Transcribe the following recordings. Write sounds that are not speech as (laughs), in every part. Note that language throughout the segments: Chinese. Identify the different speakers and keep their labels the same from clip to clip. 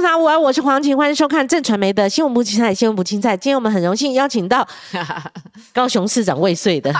Speaker 1: 们好，我我是黄晴，欢迎收看正传媒的新闻不青菜，新闻不青菜。今天我们很荣幸邀请到 (laughs) 高雄市长未遂的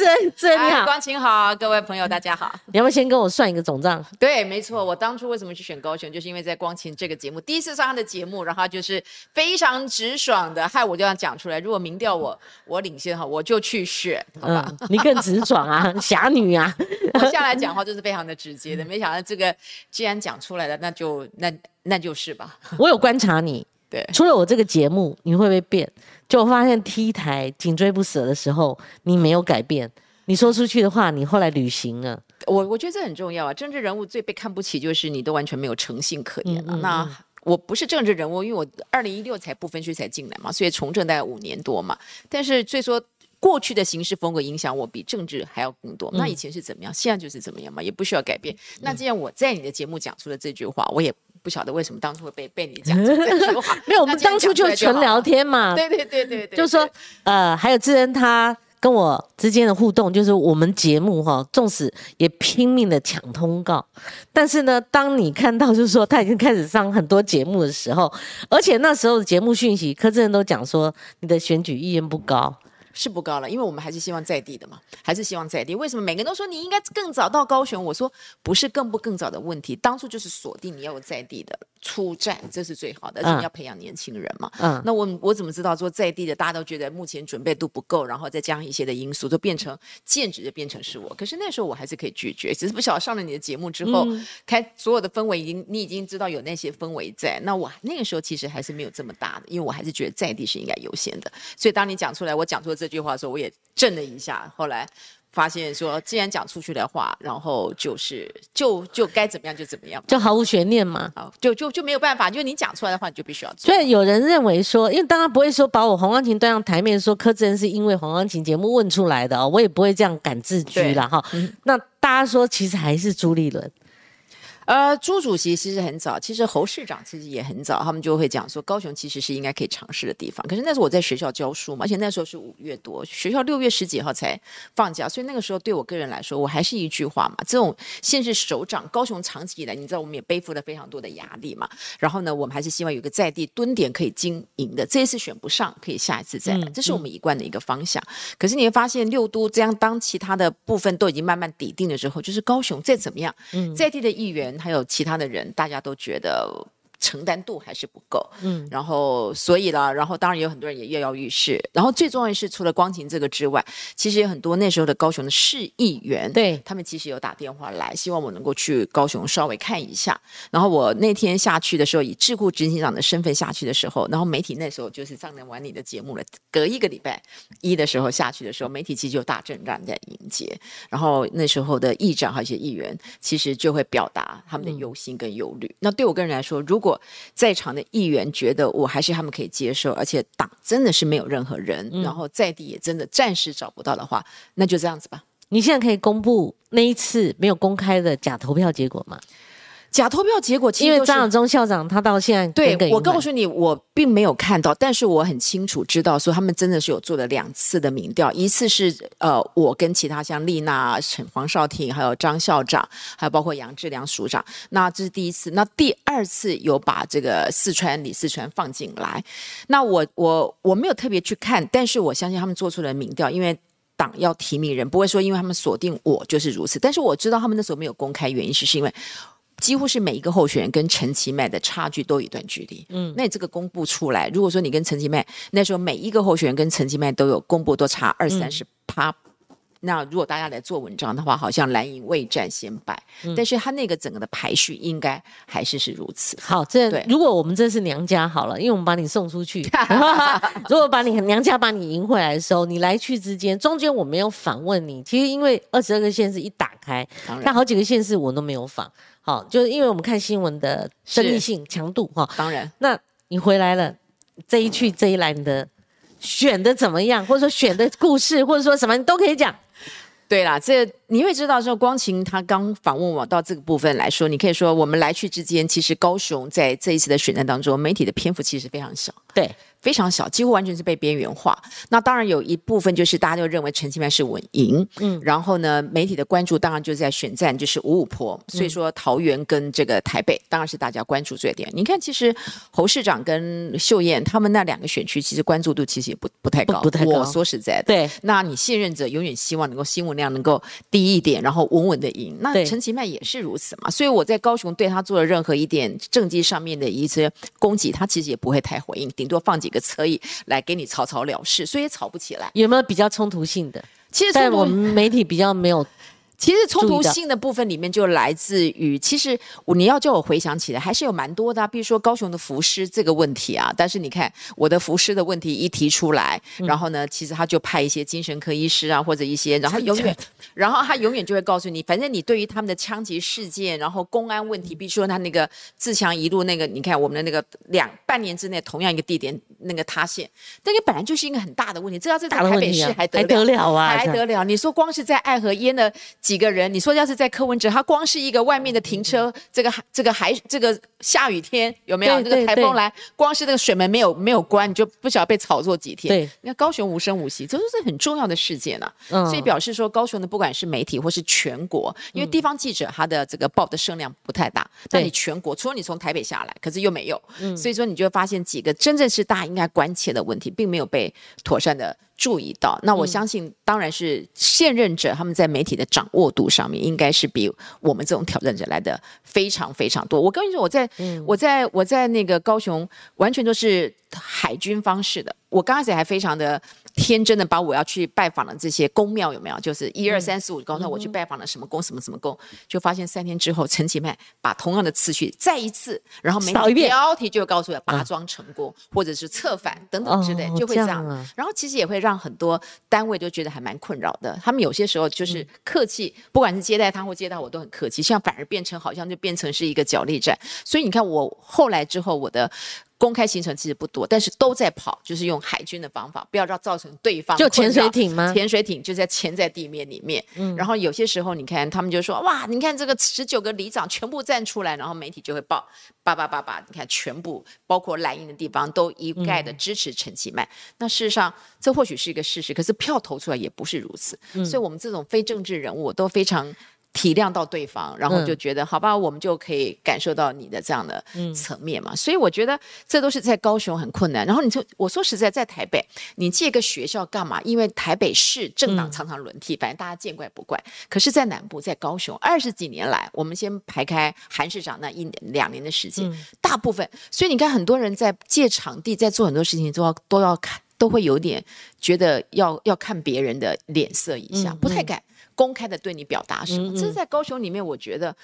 Speaker 1: 柯志恩，志恩你好，
Speaker 2: 光晴好，各位朋友大家好。
Speaker 1: 你要不要先跟我算一个总账？
Speaker 2: 对，没错，我当初为什么去选高雄，就是因为在光晴这个节目第一次上他的节目，然后就是非常直爽的，害我就要讲出来。如果民调我 (laughs) 我领先哈，我就去选，好吧？
Speaker 1: 你更直爽啊，(laughs) 侠女啊！(laughs)
Speaker 2: 我下来讲话就是非常的直接的，没想到这个既然讲出来了，那就那那就是吧。
Speaker 1: 我有观察你，
Speaker 2: 对，
Speaker 1: 除了我这个节目，你会不会变？就我发现 T 台紧追不舍的时候，你没有改变。你说出去的话，你后来履行了。
Speaker 2: 我我觉得这很重要啊！政治人物最被看不起就是你都完全没有诚信可言了。那我不是政治人物，因为我二零一六才不分区才进来嘛，所以从政大概五年多嘛。但是所以说过去的行事风格影响我比政治还要更多。那以前是怎么样，现在就是怎么样嘛，也不需要改变。那既然我在你的节目讲出了这句话，我也不晓得为什么当初会被被你讲这句话。(laughs)
Speaker 1: 没有，我们当初就纯聊天嘛。
Speaker 2: 对对对对对，
Speaker 1: 就是说呃，还有智恩他。跟我之间的互动，就是我们节目哈，纵使也拼命的抢通告，但是呢，当你看到就是说他已经开始上很多节目的时候，而且那时候的节目讯息，柯志恩都讲说你的选举意愿不高。
Speaker 2: 是不高了，因为我们还是希望在地的嘛，还是希望在地。为什么每个人都说你应该更早到高雄？我说不是更不更早的问题，当初就是锁定你要有在地的出战，这是最好的，而且你要培养年轻人嘛。嗯，那我我怎么知道说在地的大家都觉得目前准备度不够，然后再加上一些的因素，就变成剑指就变成是我。可是那时候我还是可以拒绝，只是不晓得上了你的节目之后，开所有的氛围已经你已经知道有那些氛围在，那我那个时候其实还是没有这么大的，因为我还是觉得在地是应该优先的。所以当你讲出来，我讲出。这句话的时候，我也震了一下。后来发现说，既然讲出去的话，然后就是就就该怎么样就怎么样，
Speaker 1: 就毫无悬念嘛。
Speaker 2: 好，就就就没有办法，就你讲出来的话，你就必须要做。
Speaker 1: 所以有人认为说，因为当然不会说把我黄光琴端上台面说柯志恩是因为黄光琴节目问出来的哦，我也不会这样敢自居了哈。那大家说，其实还是朱立伦。
Speaker 2: 呃，朱主席其实很早，其实侯市长其实也很早，他们就会讲说高雄其实是应该可以尝试的地方。可是那时候我在学校教书嘛，而且那时候是五月多，学校六月十几号才放假，所以那个时候对我个人来说，我还是一句话嘛，这种县市首长，高雄长期以来，你知道我们也背负了非常多的压力嘛。然后呢，我们还是希望有个在地蹲点可以经营的，这一次选不上，可以下一次再来，这是我们一贯的一个方向。可是你会发现六都这样，当其他的部分都已经慢慢抵定了之后，就是高雄再怎么样，在地的议员。还有其他的人，大家都觉得。承担度还是不够，嗯，然后所以啦，然后当然有很多人也跃跃欲试，然后最重要的是，除了光晴这个之外，其实有很多那时候的高雄的市议员，
Speaker 1: 对
Speaker 2: 他们其实有打电话来，希望我能够去高雄稍微看一下。然后我那天下去的时候，以智库执行长的身份下去的时候，然后媒体那时候就是上能玩你的节目了。隔一个礼拜一的时候下去的时候，媒体其实就大阵仗在迎接。然后那时候的议长和一些议员，其实就会表达他们的忧心跟忧虑。那对我个人来说，如果在场的议员觉得我还是他们可以接受，而且党真的是没有任何人，然后在地也真的暂时找不到的话，那就这样子吧。
Speaker 1: 你现在可以公布那一次没有公开的假投票结果吗？
Speaker 2: 假投票结果，
Speaker 1: 因为张晓忠校长他到现在
Speaker 2: 对我告诉你，我并没有看到，但是我很清楚知道，说他们真的是有做了两次的民调，一次是呃，我跟其他像丽娜、陈黄少廷，还有张校长，还有包括杨志良署长，那这是第一次，那第二次有把这个四川李四川放进来，那我我我没有特别去看，但是我相信他们做出了民调，因为党要提名人，不会说因为他们锁定我就是如此，但是我知道他们那时候没有公开原因是是因为。几乎是每一个候选人跟陈其迈的差距都有一段距离。嗯，那你这个公布出来，如果说你跟陈其迈那时候每一个候选人跟陈其迈都有公布都差二三十趴，那如果大家来做文章的话，好像蓝营未战先败。但是他那个整个的排序应该还是是如此。
Speaker 1: 好，这如果我们这是娘家好了，因为我们把你送出去，(laughs) 如果把你娘家把你赢回来的时候，你来去之间中间我没有访问你，其实因为二十二个县市一打开，但好几个县市我都没有访。好，就是因为我们看新闻的争议性强度哈。
Speaker 2: 当然，
Speaker 1: 那你回来了，这一去这一来，你的选的怎么样？或者说选的故事，或者说什么，你都可以讲。
Speaker 2: 对啦，这你会知道说，光晴他刚访问我到这个部分来说，你可以说我们来去之间，其实高雄在这一次的选战当中，媒体的篇幅其实非常小。
Speaker 1: 对，
Speaker 2: 非常小，几乎完全是被边缘化。那当然有一部分就是大家就认为陈其迈是稳赢，嗯，然后呢，媒体的关注当然就在选战，就是五五坡，所以说桃园跟这个台北当然是大家关注最点。你看，其实侯市长跟秀燕他们那两个选区，其实关注度其实也不不太高，
Speaker 1: 不太高。
Speaker 2: 我说实在的，
Speaker 1: 对，
Speaker 2: 那你信任者永远希望能够新闻量能够低一点，然后稳稳的赢。那陈其迈也是如此嘛，所以我在高雄对他做了任何一点政绩上面的一些攻击，他其实也不会太回应，顶多放几个车椅来给你草草了事，所以也吵不起来。
Speaker 1: 有没有比较冲突性的？
Speaker 2: 其实
Speaker 1: 在我们媒体比较没有。
Speaker 2: 其实冲突性的部分里面就来自于，其实你要叫我回想起来，还是有蛮多的，比如说高雄的浮尸这个问题啊。但是你看我的浮尸的问题一提出来，然后呢，其实他就派一些精神科医师啊，或者一些，然后永远，(laughs) 然后他永远就会告诉你，反正你对于他们的枪击事件，然后公安问题，比如说他那个自强一路那个，你看我们的那个两半年之内同样一个地点那个塌陷，那个本来就是一个很大的问题，这要在台北市还得了
Speaker 1: 啊，
Speaker 2: 还得了？你说光是在爱河淹了。几个人？你说要是在柯文哲，他光是一个外面的停车，这个这个还这个下雨天有没有？这个台风来，光是那个水门没有没有关，你就不晓得被炒作几天。
Speaker 1: 对，
Speaker 2: 那高雄无声无息，这都是很重要的事件呢。所以表示说，高雄的不管是媒体或是全国，因为地方记者他的这个报的声量不太大，但你全国除了你从台北下来，可是又没有，所以说你就会发现几个真正是大家应该关切的问题，并没有被妥善的。注意到，那我相信，当然是现任者他们在媒体的掌握度上面，应该是比我们这种挑战者来的非常非常多。我跟你说，我在我在我在那个高雄，完全都是海军方式的。我刚开始还非常的天真的把我要去拜访的这些宫庙有没有，就是一二三四五，刚才我去拜访了什么宫什么什么宫，就发现三天之后，陈其迈把同样的次序再一次，然后媒体标题就告诉我拔庄成功，或者是策反等等之类，就会这样。然后其实也会让很多单位都觉得还蛮困扰的。他们有些时候就是客气，不管是接待他或接待我都很客气，现在反而变成好像就变成是一个角力战。所以你看我后来之后我的。公开行程其实不多，但是都在跑，就是用海军的方法，不要让造成对方
Speaker 1: 就潜水艇吗？
Speaker 2: 潜水艇就在潜在地面里面。嗯，然后有些时候你看他们就说哇，你看这个十九个里长全部站出来，然后媒体就会报叭叭叭叭，你看全部包括蓝营的地方都一概的支持陈其迈。那事实上这或许是一个事实，可是票投出来也不是如此。所以我们这种非政治人物都非常。体谅到对方，然后就觉得好吧，我们就可以感受到你的这样的层面嘛。所以我觉得这都是在高雄很困难。然后你就我说实在，在台北你借个学校干嘛？因为台北市政党常常轮替，反正大家见怪不怪。可是，在南部，在高雄二十几年来，我们先排开韩市长那一两年的时间，大部分，所以你看很多人在借场地，在做很多事情都要都要看，都会有点觉得要要看别人的脸色一下，不太敢。公开的对你表达什么？这是在高雄里面，我觉得，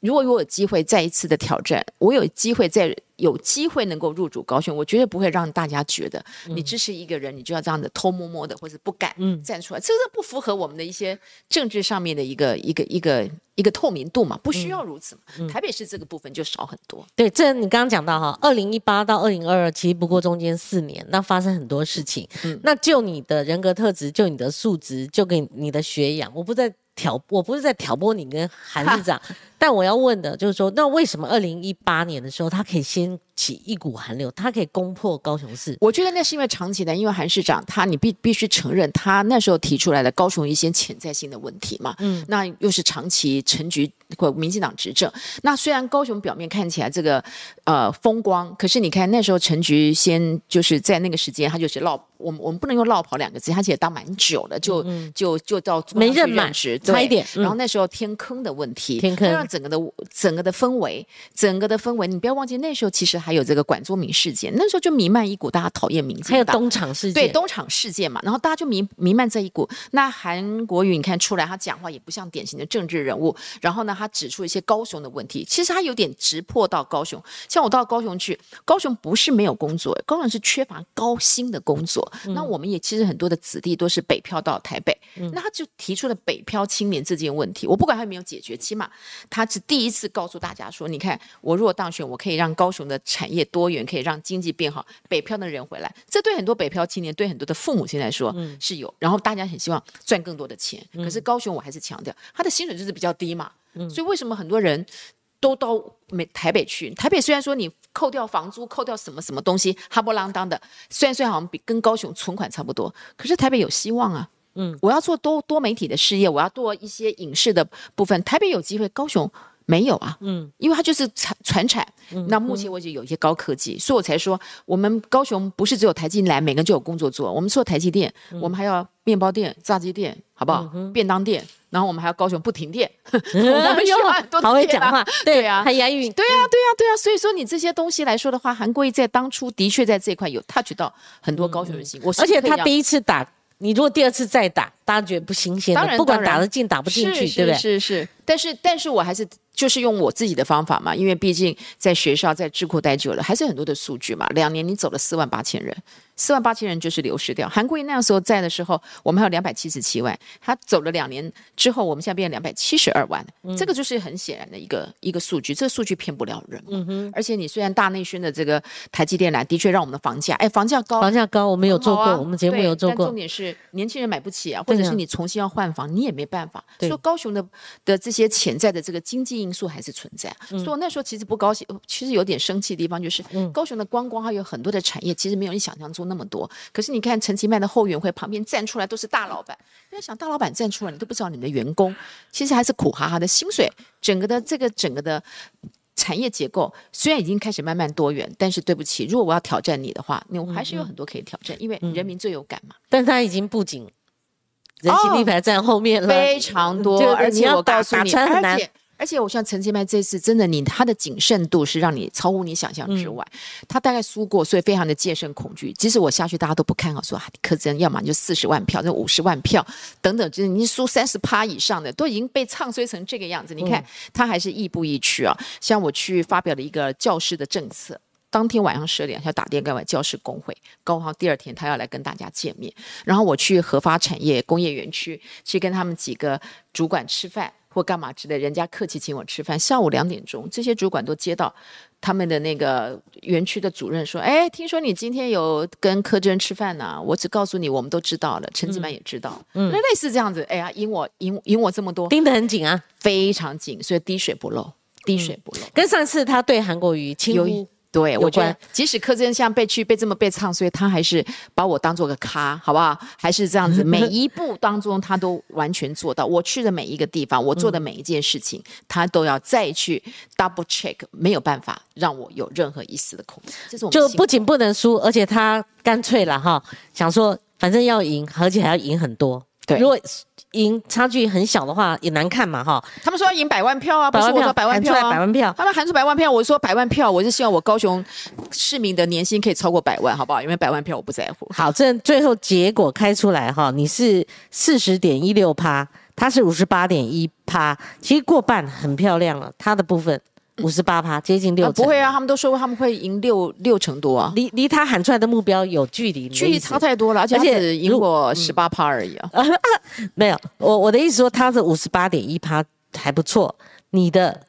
Speaker 2: 如果我有机会再一次的挑战，我有机会再。有机会能够入主高雄，我绝对不会让大家觉得你支持一个人，你就要这样的偷摸摸的，或者不敢站出来，这是不符合我们的一些政治上面的一个一个一个一个透明度嘛，不需要如此嘛。台北市这个部分就少很多。
Speaker 1: 对，这你刚刚讲到哈，二零一八到二零二二，其实不过中间四年，那发生很多事情。嗯，那就你的人格特质，就你的素质，就给你的学养，我不在挑，我不是在挑拨你跟韩市长。但我要问的就是说，那为什么二零一八年的时候，他可以掀起一股寒流，他可以攻破高雄市？
Speaker 2: 我觉得那是因为长期的，因为韩市长他，你必必须承认，他那时候提出来的高雄一些潜在性的问题嘛。嗯，那又是长期陈局或民进党执政。那虽然高雄表面看起来这个呃风光，可是你看那时候陈局先就是在那个时间，他就是落我们我们不能用落跑两个字，他其实当蛮久了，就就就到
Speaker 1: 没任满，差一点。
Speaker 2: 然后那时候天坑的问题，
Speaker 1: 天坑。
Speaker 2: 整个的整个的氛围，整个的氛围，你不要忘记那时候其实还有这个管中明事件，那时候就弥漫一股大家讨厌民进党，
Speaker 1: 还有东厂事件，
Speaker 2: 对东厂事件嘛，然后大家就弥弥漫这一股。那韩国瑜你看出来，他讲话也不像典型的政治人物，然后呢，他指出一些高雄的问题，其实他有点直破到高雄。像我到高雄去，高雄不是没有工作，高雄是缺乏高薪的工作。那我们也其实很多的子弟都是北漂到台北，那他就提出了北漂青年这件问题。我不管他有没有解决，起码。他是第一次告诉大家说：“你看，我如果当选，我可以让高雄的产业多元，可以让经济变好，北漂的人回来。这对很多北漂青年，对很多的父母亲来说是有。然后大家很希望赚更多的钱。可是高雄，我还是强调，他的薪水就是比较低嘛。所以为什么很多人都到美台北去？台北虽然说你扣掉房租，扣掉什么什么东西，哈不啷当的。虽然虽然好像比跟高雄存款差不多，可是台北有希望啊。嗯，我要做多多媒体的事业，我要做一些影视的部分，台北有机会，高雄。没有啊，嗯，因为它就是传传产，那目前为止有一些高科技，所以我才说我们高雄不是只有台积来，每个人就有工作做。我们除了台积电，我们还要面包店、炸鸡店，好不好？便当店，然后我们还要高雄不停电，(laughs) 我们需要很多 (laughs)
Speaker 1: 好会讲话，对
Speaker 2: 啊，
Speaker 1: 很押韵，
Speaker 2: 对啊，对啊，对啊。所以说你这些东西来说的话，韩国瑜在当初的确在这一块有 touch 到很多高雄人心，我
Speaker 1: 而且他第一次打，你如果第二次再打，大家觉得不新鲜，
Speaker 2: 当然
Speaker 1: 不管打得进打不进去，对不对？
Speaker 2: 是是，但是但是我还是。就是用我自己的方法嘛，因为毕竟在学校在智库待久了，还是很多的数据嘛。两年你走了四万八千人。四万八千人就是流失掉。韩国瑜那样时候在的时候，我们还有两百七十七万。他走了两年之后，我们现在变成两百七十二万。这个就是很显然的一个一个数据。这个数据骗不了人。嗯哼。而且你虽然大内宣的这个台积电来，的确让我们的房价，哎，房价高，
Speaker 1: 房价高，我们有做过，我们节目有做过。
Speaker 2: 但重点是年轻人买不起啊，或者是你重新要换房，你也没办法。所以高雄的的这些潜在的这个经济因素还是存在。所以我那时候其实不高兴，其实有点生气的地方就是，高雄的观光还有很多的产业，其实没有你想象中。那么多，可是你看陈其迈的后援会旁边站出来都是大老板，在想大老板站出来，你都不知道你的员工其实还是苦哈哈的薪水，整个的这个整个的产业结构虽然已经开始慢慢多元，但是对不起，如果我要挑战你的话，你还是有很多可以挑战，因为人民最有感嘛。
Speaker 1: 但是他已经不仅人气立牌站后面了，
Speaker 2: 非常多，而且我告诉你，
Speaker 1: 而
Speaker 2: 且。而且我像陈其迈这次真的，你他的谨慎度是让你超乎你想象之外。他大概输过，所以非常的戒慎恐惧。即使我下去，大家都不看好，说啊，柯震要么就四十万票，那五十万票等等，就是你输三十趴以上的，都已经被唱衰成这个样子。你看他还是亦步亦趋啊。像我去发表了一个教师的政策，当天晚上十点要打电话给教师工会，高好第二天他要来跟大家见面。然后我去核发产业工业园区，去跟他们几个主管吃饭。或干嘛之类，人家客气请我吃饭。下午两点钟，这些主管都接到他们的那个园区的主任说：“哎，听说你今天有跟柯真吃饭呢？我只告诉你，我们都知道了，陈吉曼也知道。嗯，类似这样子。哎呀，引我赢赢我这么多，
Speaker 1: 盯得很紧啊，
Speaker 2: 非常紧，所以滴水不漏，滴水不漏。
Speaker 1: 跟上次他对韩国瑜轻忽。”
Speaker 2: 对，我觉得即使柯震像被去被这么被唱，所以他还是把我当做个咖，好不好？还是这样子，(laughs) 每一步当中他都完全做到。我去的每一个地方，我做的每一件事情，他都要再去 double check，没有办法让我有任何一丝的恐惧。这种
Speaker 1: 就不仅不能输，而且他干脆了哈，想说反正要赢，而且还要赢很多。
Speaker 2: 对，
Speaker 1: 如果赢差距很小的话，也难看嘛，哈。
Speaker 2: 他们说要赢百万票啊，不是我说百万票啊，
Speaker 1: 百万票。
Speaker 2: 他们喊出百万票，我说百万票，我是希望我高雄市民的年薪可以超过百万，好不好？因为百万票我不在乎。
Speaker 1: 好，这最后结果开出来哈，你是四十点一六趴，他是五十八点一趴，其实过半很漂亮了，他的部分。五十八趴，接近六
Speaker 2: 不会啊，他们都说过他们会赢六六成多啊，
Speaker 1: 离离他喊出来的目标有距离，
Speaker 2: 距离差太多了，而且只赢过十八趴而已啊。(laughs)
Speaker 1: 没有，我我的意思说他是五十八点一趴还不错，你的也。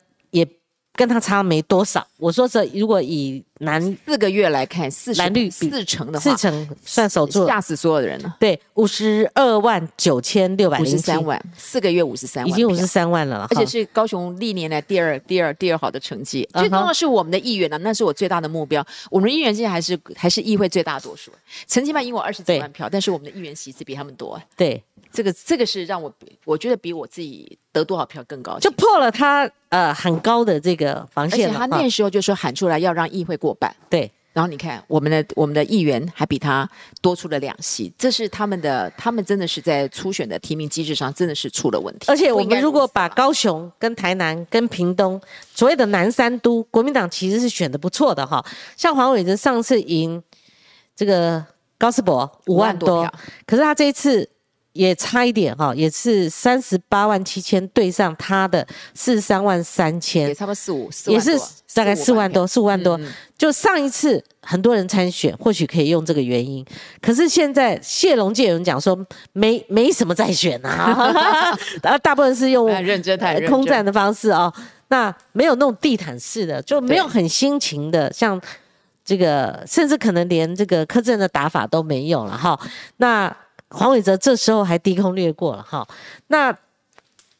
Speaker 1: 跟他差没多少。我说这如果以男
Speaker 2: 四个月来看，四
Speaker 1: 蓝绿
Speaker 2: 四成的话，
Speaker 1: 四成算守住，
Speaker 2: 吓死所有的人了。
Speaker 1: 对，五十二万九千六百零
Speaker 2: 三万，四个月五十三万，
Speaker 1: 已经五十三万了，
Speaker 2: 而且是高雄历年来第二、第二、第二好的成绩。最重要是我们的议员呢，那是我最大的目标。我们的议员现在还是还是议会最大多数，陈其迈赢我二十几万票，但是我们的议员席次比他们多。
Speaker 1: 对。
Speaker 2: 这个这个是让我我觉得比我自己得多少票更高，
Speaker 1: 就破了他呃很高的这个防线
Speaker 2: 而且他那时候就说喊出来要让议会过半，
Speaker 1: 对。
Speaker 2: 然后你看我们的我们的议员还比他多出了两席，这是他们的他们真的是在初选的提名机制上真的是出了问题。
Speaker 1: 而且我们如果把高雄跟台南跟屏东所谓的南三都，国民党其实是选的不错的哈。像黄伟哲上次赢这个高斯博五万多，可是他这一次。也差一点哈，也是三十八万七千对上他的四十三万三千，
Speaker 2: 也差不多四五，
Speaker 1: 也是大概四万多，四五万多。就上一次很多人参选，或许可以用这个原因。可是现在谢龙介有人讲说没没什么再选啊，然 (laughs) 大部分是用
Speaker 2: 认真
Speaker 1: 空战的方式哦，那没有那种地毯式的，就没有很辛勤的，像这个，甚至可能连这个柯震的打法都没有了哈。那黄伟哲这时候还低空掠过了哈，那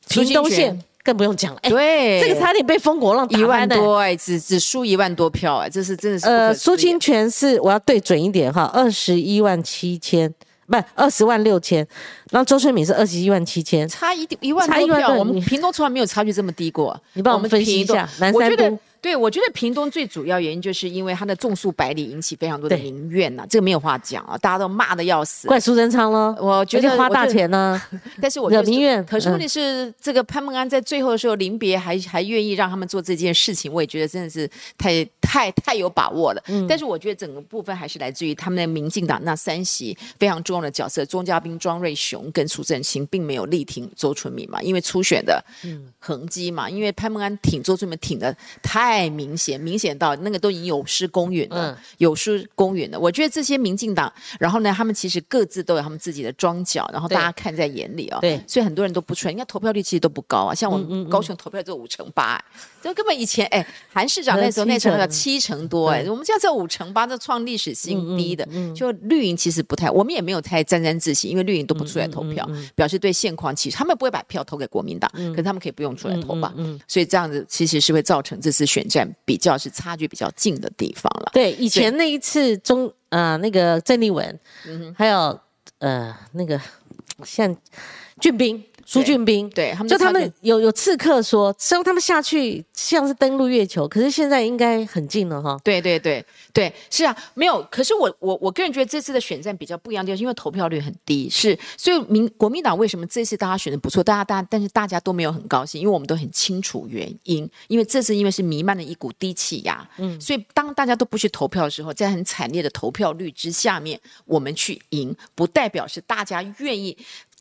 Speaker 1: 屏东县更不用讲了。哎，
Speaker 2: 对，
Speaker 1: 这个差点被风国浪打
Speaker 2: 一万。多哎，只只输一万多票哎，这是真的是不
Speaker 1: 呃，苏清泉是我要对准一点哈，二十一万七千，不二十万六千，然后周春敏是二十一万七千。
Speaker 2: 差一一万多票，我们屏东从来没有差距这么低过。
Speaker 1: 你帮我们分析一下南
Speaker 2: 我觉得
Speaker 1: 山都。
Speaker 2: 对，我觉得屏东最主要原因就是因为他的种树百里引起非常多的民怨呐、这个没有话讲啊，大家都骂的要死。
Speaker 1: 怪苏贞昌喽，
Speaker 2: 我觉
Speaker 1: 得花大钱呢，(laughs)
Speaker 2: 但是我觉得
Speaker 1: 惹民怨
Speaker 2: 可是问
Speaker 1: 嗯
Speaker 2: 题是，这个潘孟安在最后的时候临别还还愿意让他们做这件事情，我也觉得真的是太太太有把握了。
Speaker 1: 嗯
Speaker 2: 但是我觉得整个部分还是来自于他们的民进党那三席非常重要的角色，钟嘉宾、庄瑞雄跟苏正清并没有力挺周春米嘛，因为初选的
Speaker 1: 嗯
Speaker 2: 痕迹嘛，因为潘孟安挺周春米挺的太明显，明显到那个都已经有失公允了。
Speaker 1: 嗯
Speaker 2: 有失公允的。我觉得这些民进党，然后呢，他们其实各自都有他们自己的庄脚，然后大家看在眼里啊、
Speaker 1: 对
Speaker 2: 所以很多人都不出来。你看投票率其实都不高啊，像我们高雄投票只有五成八、这根本以前哎，韩市长那时候
Speaker 1: 呃
Speaker 2: 那时候
Speaker 1: 七成
Speaker 2: 有七成多哎，我们现在只有五成八，这创历史新低的。
Speaker 1: 嗯
Speaker 2: 就绿营其实不太，我们也没有太沾沾自喜，因为绿营都不出来投票，
Speaker 1: 嗯
Speaker 2: 表示对现况其实他们不会把票投给国民党，可是他们可以不用出来投吧。
Speaker 1: 嗯
Speaker 2: 所以这样子其实是会造成这次选战比较是差距比较近的地方了。
Speaker 1: 对，以前那一次中呃那个郑丽文，
Speaker 2: 嗯
Speaker 1: 还有呃那个像俊斌苏俊斌，
Speaker 2: 对他们
Speaker 1: 就他们有有刺客说，希望他们下去像是登陆月球，可是现在应该很近了哈。
Speaker 2: 对对对对，是啊，没有。可是我我我个人觉得这次的选战比较不一样就是，因为投票率很低，是所以民国民党为什么这次大家选的不错，大家大家但是大家都没有很高兴，因为我们都很清楚原因，因为这次因为是弥漫了一股低气压，嗯，所以当大家都不去投票的时候，在很惨烈的投票率之下面，我们去赢，不代表是大家愿意。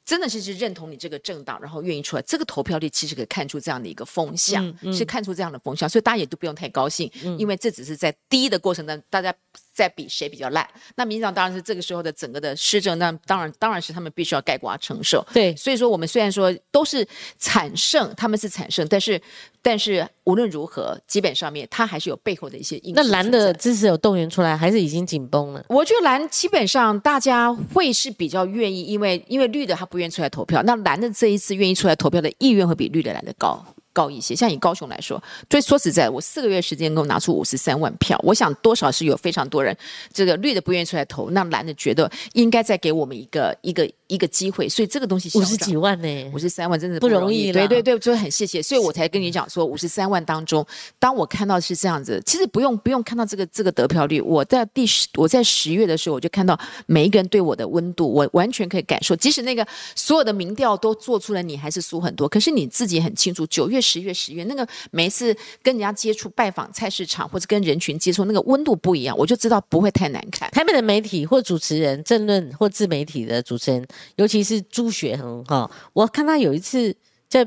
Speaker 2: 真的是是认同你这个政党，然后愿意出来，这个投票率其实可以看出这样的一个风向，是看出这样的风向，所以大家也都不用太高兴，因为这只是在低的过程当中，大家在比谁比较烂。那民进党当然是这个时候的整个的施政，那当然当然是他们必须要盖瓜承受。
Speaker 1: 对
Speaker 2: 所以说我们虽然说都是惨胜，他们是惨胜，但是但是无论如何，基本上面他还是有背后的一些因素
Speaker 1: 那。蓝的支持有动员出来，还是已经紧绷了？
Speaker 2: 我觉得蓝基本上大家会是比较愿意，因为因为绿的他不愿意出来投票，那蓝的这一次愿意出来投票的意愿会比绿的来的高。高一些，像以高雄来说，所以说实在，我四个月时间给我拿出五十三万票，我想多少是有非常多人，这个绿的不愿意出来投，那蓝的觉得应该再给我们一个一个一个机会，所以这个东西
Speaker 1: 五十几万呢、
Speaker 2: 五十三万真的
Speaker 1: 不容
Speaker 2: 容
Speaker 1: 易
Speaker 2: 对对对，就很谢谢，所以我才跟你讲说，五十三万当中，当我看到是这样子，其实不用不用看到这个这个得票率，我在第十我在十月的时候，我就看到每一个人对我的温度，我完全可以感受，即使那个所有的民调都做出来，你还是输很多，可是你自己很清楚，九月、十月、十月那个每一次跟人家接触、拜访菜市场或者跟人群接触，那个温度不一样，我就知道不会太难看。
Speaker 1: 台北的媒体或主持人、政论或自媒体的主持人，尤其是朱学恒哈，我看他有一次在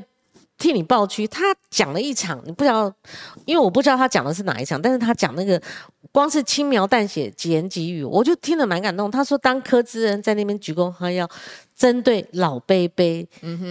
Speaker 1: 替你报屈，他讲了一场，你不知道，因为我不知道他讲的是哪一场，但是他讲那个光是轻描淡写、几言几语，我就听得蛮感动。他说，当柯志恩在那边鞠躬哈腰，针对老贝贝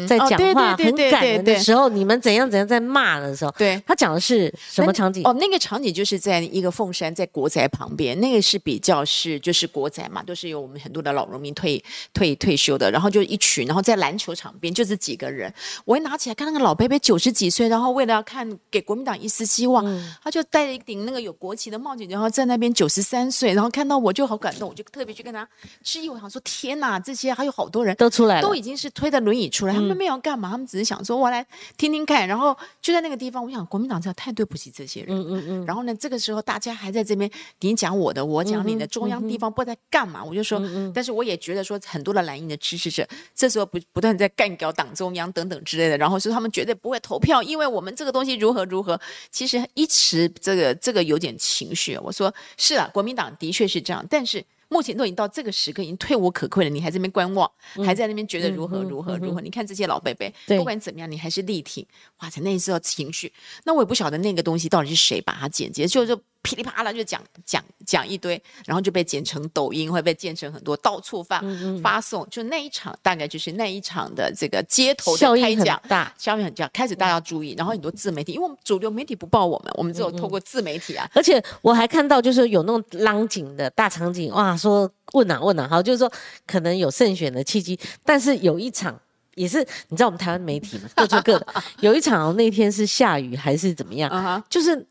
Speaker 1: 在
Speaker 2: 哦对
Speaker 1: 讲话
Speaker 2: 对对对
Speaker 1: 很感人
Speaker 2: 对。
Speaker 1: 的时候，你们怎样怎样在骂的时候，
Speaker 2: 对，
Speaker 1: 他讲的是什么场景？
Speaker 2: 哦，那个场景就是在一个凤山，在国宅旁边，那个是比较是就是国宅嘛，都是有我们很多的老农民退退退休的，然后就一群，然后在篮球场边就是几个人，我一拿起来看那个老伯伯九十几岁，然后为了要看给国民党一丝希望，他就戴了一顶那个有国旗的帽子，然后在那边九十三岁，然后看到我就好感动，我就特别去跟他致意，我想说天哪，这些还有好多人
Speaker 1: 都出来了
Speaker 2: 都已经是推着轮椅出来，他们没有干嘛，他们只是想说我来听听看，然后就在那个地方，我想国民党真的太对不起这些人。
Speaker 1: 嗯嗯嗯，
Speaker 2: 然后呢，这个时候大家还在这边你讲我的，我讲你的，中央地方不知道在干嘛。我就说，但是我也觉得说，很多的蓝营的支持者这时候不不断在干掉党中央等等之类的，然后说他们绝对不会投票，因为我们这个东西如何如何。其实一直这个这个有点情绪。我说是啊，国民党的确是这样，但是。目前都已经到这个时刻，已经退无可退了，你还在那边观望，还在那边觉得如何如何如何？你看这些老伯伯，
Speaker 1: 对
Speaker 2: 不管怎么样，你还是力挺。哇塞，那时候情绪，那我也不晓得那个东西到底是谁把它剪辑，就就噼里啪啦就讲讲讲一堆，然后就被剪成抖音，会被剪成很多到处发发送。就那一场，大概就是那一场的这个街头
Speaker 1: 效应很
Speaker 2: 的开讲，
Speaker 1: 大。
Speaker 2: 效应很大，开始大家注意，然后很多自媒体，因为我们主流媒体不报我们，我们只有透过自媒体啊。
Speaker 1: 而且我还看到，就是有那种浪景的大场景，哇，说问哪问哪，好，就是说可能有胜选的契机，但是有一场也是你知道我们台湾媒体嘛，各做各的。(laughs) 有一场那天是下雨还是怎么样，就是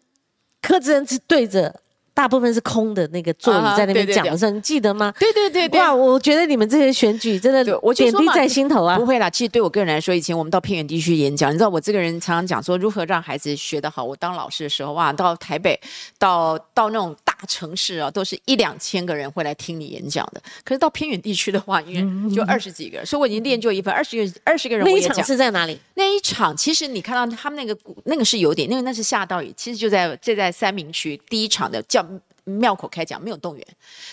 Speaker 1: 柯志恩是对着大部分是空的那个座椅在那边
Speaker 2: 对对对
Speaker 1: 讲的时候，你记得吗？
Speaker 2: 对对对对。
Speaker 1: 哇，我觉得你们这些选举真的
Speaker 2: 我
Speaker 1: 点滴在心头啊
Speaker 2: 不！会啦，其实对我个人来说，以前我们到偏远地区演讲，你知道我这个人常常讲说如何让孩子学得好。我当老师的时候，哇，到台北，到到那种大城市啊，都是一两千个人会来听你演讲的。可是到偏远地区的话，因为就二十几个人，所以我已经练就一份二十个二十个人
Speaker 1: 那一场
Speaker 2: 我也讲。
Speaker 1: 是在哪里？
Speaker 2: 那一场，其实你看到他们那个那个是有点，因为那是下大雨，其实就在就在三明区第一场的叫庙口开讲，没有动员。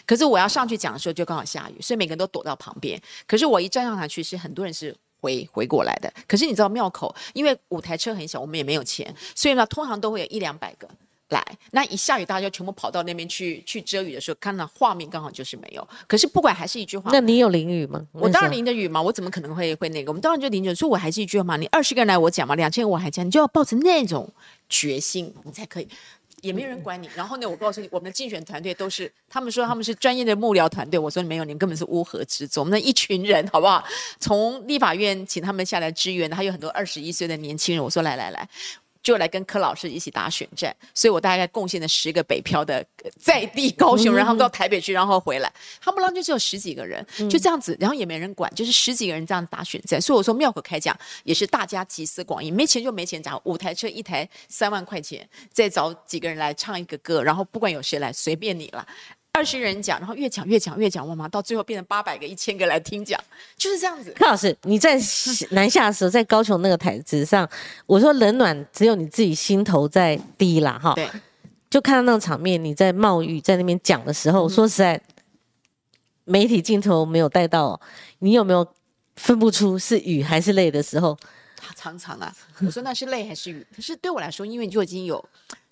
Speaker 2: 可是我要上去讲的时候，就刚好下雨，所以每个人都躲到旁边。可是我一站上台去，是很多人是。回回过来的，可是你知道庙口，因为舞台车很小，我们也没有钱，所以呢，通常都会有一两百个来。那一下雨，大家就全部跑到那边去去遮雨的时候，看到画面刚好就是没有。可是不管还是一句话，
Speaker 1: 那你有淋雨吗？
Speaker 2: 我当然淋着雨嘛，我怎么可能会会那个？我们当然就淋着，所以我还是一句话嘛，你二十个人来我讲嘛，两千个我还讲，你就要抱着那种决心，你才可以。也没有人管你。然后呢，我告诉你，我们的竞选团队都是，他们说他们是专业的幕僚团队。我说没有，你们根本是乌合之众。我们那一群人，好不好？从立法院请他们下来支援的，还有很多二十一岁的年轻人。我说来来来。就来跟柯老师一起打选战，所以我大概贡献了十个北漂的呃在地高雄人，然后到台北去，然后回来，夯不啷就只有十几个人，就这样子，然后也没人管，就是十几个人这样打选战。所以我说妙可开讲也是大家集思广益，没钱就没钱，找五台车一台三万块钱，再找几个人来唱一个歌，然后不管有谁来，随便你了。二十人讲，然后越讲越讲越讲，我妈，到最后变成八百个、一千个来听讲，就是这样子。
Speaker 1: 柯老师，你在南下的时候，在高雄那个台子上，我说冷暖只有你自己心头在滴啦，哈。
Speaker 2: 对，
Speaker 1: 就看到那个场面，你在冒雨在那边讲的时候，说实在，媒体镜头没有带到，你有没有分不出是雨还是泪的时候？
Speaker 2: 常常啊，我说那是泪还是雨？可是对我来说，因为就已经有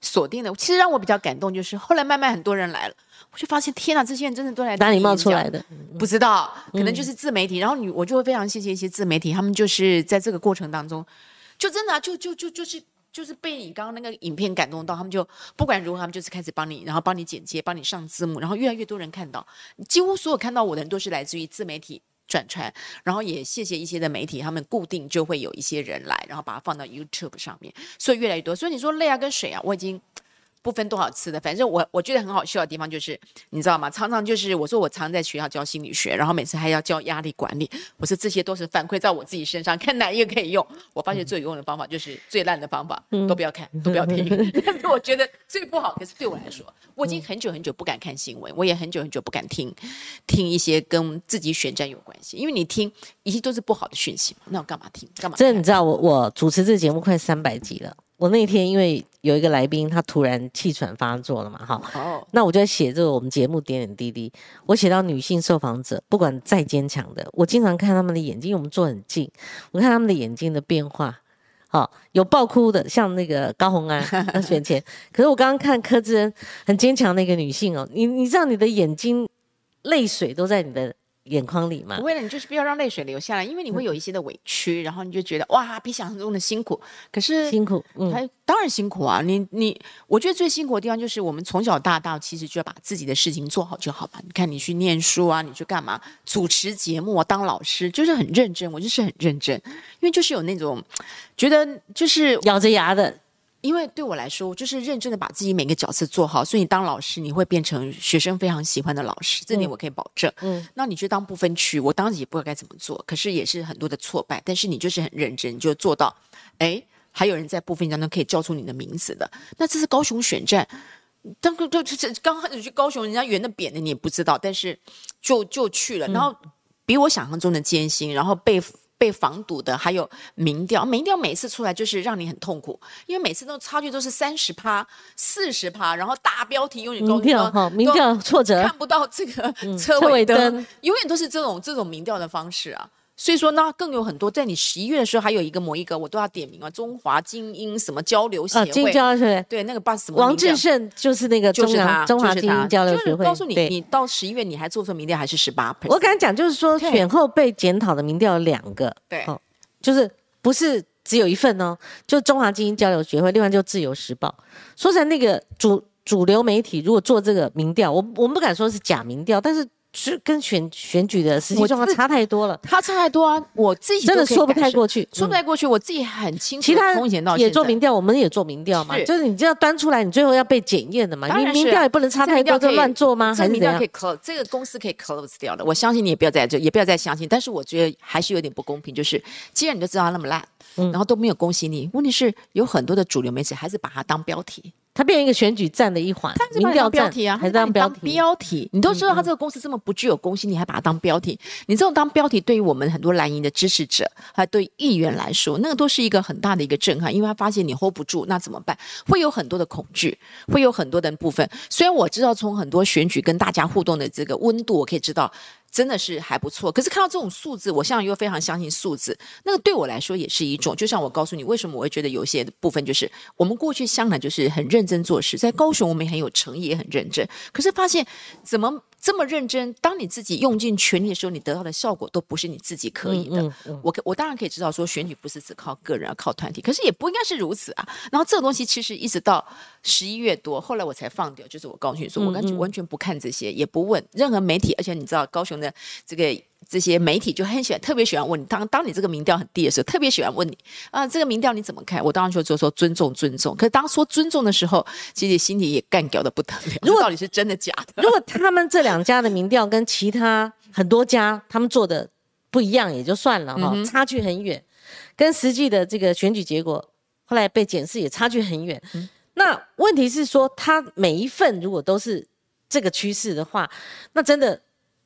Speaker 2: 锁定的。其实让我比较感动，就是后来慢慢很多人来了，我就发现天哪，这些人真的都来
Speaker 1: 哪里冒出来的？
Speaker 2: 不知道，可能就是自媒体。然后你我就会非常谢谢一些自媒体，他们就是在这个过程当中，就真的、啊、就就就就是。就是被你刚刚那个影片感动到，他们就不管如何，他们就是开始帮你，然后帮你剪接，帮你上字幕，然后越来越多人看到。几乎所有看到我的人都是来自于自媒体转传，然后也谢谢一些的媒体，他们固定就会有一些人来，然后把它放到 YouTube 上面，所以越来越多。所以你说累啊跟水啊，我已经。不分多少次的，反正我我觉得很好笑的地方就是，你知道吗？常常就是我说我常在学校教心理学，然后每次还要教压力管理，我说这些都是反馈在我自己身上，看哪一个可以用。我发现最有用的方法就是最烂的方法，都不要看，都不要听。(laughs) 但是我觉得最不好，可是对我来说，我已经很久很久不敢看新闻，我也很久很久不敢听听一些跟自己选战有关系，因为你听一切都是不好的讯息嘛，那我干嘛听？干嘛？
Speaker 1: 这你知道，我我主持这个节目快三百集了。我那天因为有一个来宾，他突然气喘发作了嘛，哈，
Speaker 2: 哦，
Speaker 1: 那我就在写这个我们节目点点滴滴。我写到女性受访者，不管再坚强的，我经常看他们的眼睛，因为我们坐很近，我看他们的眼睛的变化。好、有爆哭的，像那个高红安 (laughs) 那选前。可是我刚刚看柯志恩很坚强的一个女性哦，你你知道你的眼睛泪水都在你的眼眶里嘛
Speaker 2: 不？会了，你就是不要让泪水流下来，因为你会有一些的委屈，然后你就觉得哇，比想象中的辛苦。可是
Speaker 1: 辛苦，嗯，
Speaker 2: 还当然辛苦啊！你你，我觉得最辛苦的地方就是我们从小大到其实就要把自己的事情做好就好吧。你看你去念书啊，你去干嘛？主持节目啊，当老师就是很认真，我就是很认真，因为就是有那种觉得就是
Speaker 1: 咬着牙的，
Speaker 2: 因为对我来说，我就是认真的把自己每个角色做好，所以你当老师，你会变成学生非常喜欢的老师，这点我可以保证。
Speaker 1: 嗯，
Speaker 2: 那你去当不分区，我当时也不知道该怎么做，可是也是很多的挫败，但是你就是很认真，就做到，哎，还有人在部分当中可以叫出你的名字的。那这是高雄选战，当个就这刚开始去高雄，人家圆的扁的你也不知道，但是就就去了，然后比我想象中的艰辛，然后被。被防堵的，还有民调，民调每次出来就是让你很痛苦，因为每次都差距都是三十趴、四十趴，然后大标题永远都
Speaker 1: 民调哈，民调挫折，
Speaker 2: 看不到这个
Speaker 1: 嗯
Speaker 2: 车
Speaker 1: 尾，
Speaker 2: 灯永远都是这种这种民调的方式啊。所以说呢，更有很多在你十一月的时候，还有一个某一个我都要点名啊，中华精英什么交流协
Speaker 1: 啊，
Speaker 2: 会，
Speaker 1: 金交学
Speaker 2: 对那个 bus 什么
Speaker 1: 王志胜就是那个中
Speaker 2: 就是他
Speaker 1: 中华精英交流
Speaker 2: 就是
Speaker 1: 学会，
Speaker 2: 告诉你，你到十一月你还做错民调还是十八
Speaker 1: 我敢讲，就是说
Speaker 2: 对
Speaker 1: 选后被检讨的民调有两个，
Speaker 2: 对。
Speaker 1: 哦，就是不是只有一份哦，就中华精英交流学会，另外就自由时报。说起来，那个主主流媒体如果做这个民调，我我们不敢说是假民调，但是是跟选选举的实际
Speaker 2: 我自
Speaker 1: 状况差太多了，
Speaker 2: 他差太多啊！我自己
Speaker 1: 真的说不太过去。嗯
Speaker 2: 说不太过去，我自己很清楚。
Speaker 1: 其他
Speaker 2: 从以前到
Speaker 1: 也做民调，我们也做民调嘛，
Speaker 2: 是
Speaker 1: 就是你这样端出来，你最后要被检验的嘛。你民调也不能差太多，就乱做吗？还是
Speaker 2: 民调可以？close，这个公司可以 close 掉的。我相信你也不要再就也不要再相信，但是我觉得还是有点不公平，就是既然你都知道它那么烂，
Speaker 1: 嗯
Speaker 2: 然后都没有恭喜你，问题是有很多的主流媒体还是把它当标题，
Speaker 1: 它变成一个选举战的一环，
Speaker 2: 它
Speaker 1: 民调
Speaker 2: 标题啊，
Speaker 1: 还是
Speaker 2: 当
Speaker 1: 当标题？
Speaker 2: 标题，你都知道它这个公司这么不具有公信力，还把它当标题，你这种当标题对于我们很多蓝营的支持者，还有对议员来说，那个都是一个很大的一个震撼，因为他发现你 hold 不住，那怎么办？会有很多的恐惧，会有很多的部分。虽然我知道从很多选举跟大家互动的这个温度，我可以知道。真的是还不错，可是看到这种数字，我现在又非常相信数字。那个对我来说也是一种，就像我告诉你，为什么我会觉得有些部分就是我们过去香港就是很认真做事，在高雄我们也很有诚意，也很认真。可是发现怎么这么认真？当你自己用尽全力的时候，你得到的效果都不是你自己可以的。
Speaker 1: 嗯嗯
Speaker 2: 我可我当然可以知道说选举不是只靠个人，要靠团体，可是也不应该是如此啊。然后这个东西其实一直到十一月多，后来我才放掉，就是我告诉你说，我完全完全不看这些，也不问任何媒体，而且你知道高雄的这个。这些媒体就很喜欢，特别喜欢问你。当当你这个民调很低的时候，特别喜欢问你啊，这个民调你怎么看？我当然就就说尊重尊重。可是当说尊重的时候，其实心里也干掉的不得了。如果到底是真的假的？
Speaker 1: 如果他们这两家的民调跟其他很多家他们做的不一样，也就算了哈，差距很远，跟实际的这个选举结果后来被检视也差距很远。那问题是说，他每一份如果都是这个趋势的话，那真的。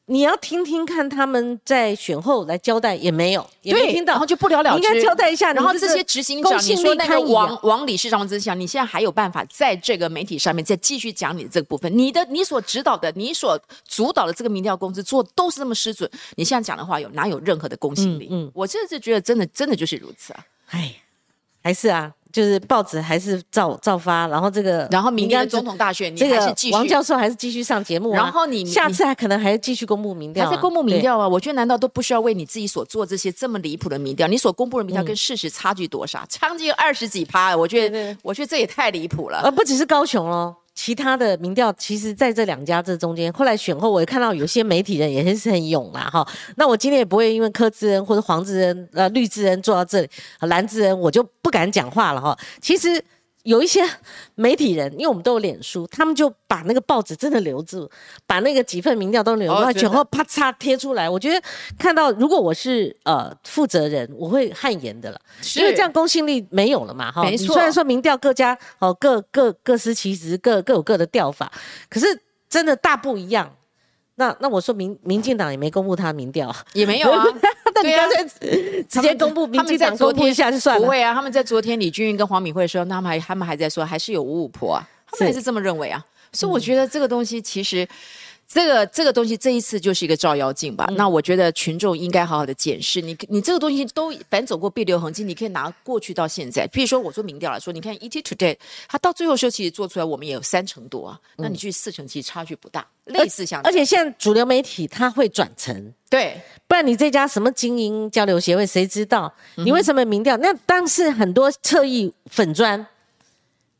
Speaker 1: 你要听听看他们在选后来交代，也没有，也没，听到，
Speaker 2: 然后就不了了之。
Speaker 1: 应该交代一下。
Speaker 2: 然后这些执行长，你说那个王王理事长之下，你现在还有办法在这个媒体上面再继续讲你的这个部分？你的你所指导的，你所主导的这个民调公司做都是那么失准，你现在讲的话有哪有任何的公信力？
Speaker 1: 嗯嗯
Speaker 2: 我这是觉得真的真的就是如此啊。
Speaker 1: 哎，还是啊，就是报纸还是照照发，然后这个，
Speaker 2: 然后明年的总统大选，你
Speaker 1: 这个
Speaker 2: 还是继续
Speaker 1: 王教授还是继续上节目、啊，
Speaker 2: 然后你
Speaker 1: 下次还可能还继续公布民调、啊，
Speaker 2: 还在公布民。调啊？我觉得难道都不需要为你自己所做这些这么离谱的民调？你所公布的民调跟
Speaker 1: 嗯
Speaker 2: 事实差距多少？差近二十几趴，我觉得
Speaker 1: 对对
Speaker 2: 我觉得这也太离谱了。
Speaker 1: 呃不只是高雄咯，其他的民调，其实在这两家这中间，后来选后，我也看到有些媒体人也是很勇啦哈。那我今天也不会因为柯志恩或者黄志恩、呃绿志恩坐到这里，蓝志恩我就不敢讲话了哈。其实有一些媒体人，因为我们都有脸书，他们就把那个报纸真的留住，把那个几份民调都留住，
Speaker 2: 哦真的
Speaker 1: 选后啪嚓贴出来。我觉得看到，如果我是呃负责人，我会汗颜的了。因为这样公信力没有了嘛，哈。
Speaker 2: 没错
Speaker 1: 虽然说民调各家哦各各各司其职，各各有各的调法，可是真的大不一样。那那我说民民进党也没公布他的民调，
Speaker 2: 也没有啊，(laughs)
Speaker 1: 那你
Speaker 2: 对啊
Speaker 1: 干脆直接公布民
Speaker 2: 他们在
Speaker 1: 进党公布一下就算了。
Speaker 2: 不会啊，他们在昨天李俊英跟黄敏慧的时候，他们还他们还在说还是有五五婆啊，他们
Speaker 1: 是
Speaker 2: 还是这么认为啊。所以我觉得这个东西其实。这个这个东西这一次就是一个照妖镜吧。那我觉得群众应该好好的检视你，你这个东西都反走过必留痕迹，你可以拿过去到现在。比如说我做民调来说，你看 ET Today，它到最后时候其实做出来我们也有三成多啊，那你去四成其实差距不大，类似像
Speaker 1: 而且现在主流媒体它会转成，
Speaker 2: 对
Speaker 1: 不然你这家什么精英交流协会谁知道？你为什么民调？那当时很多侧翼粉砖，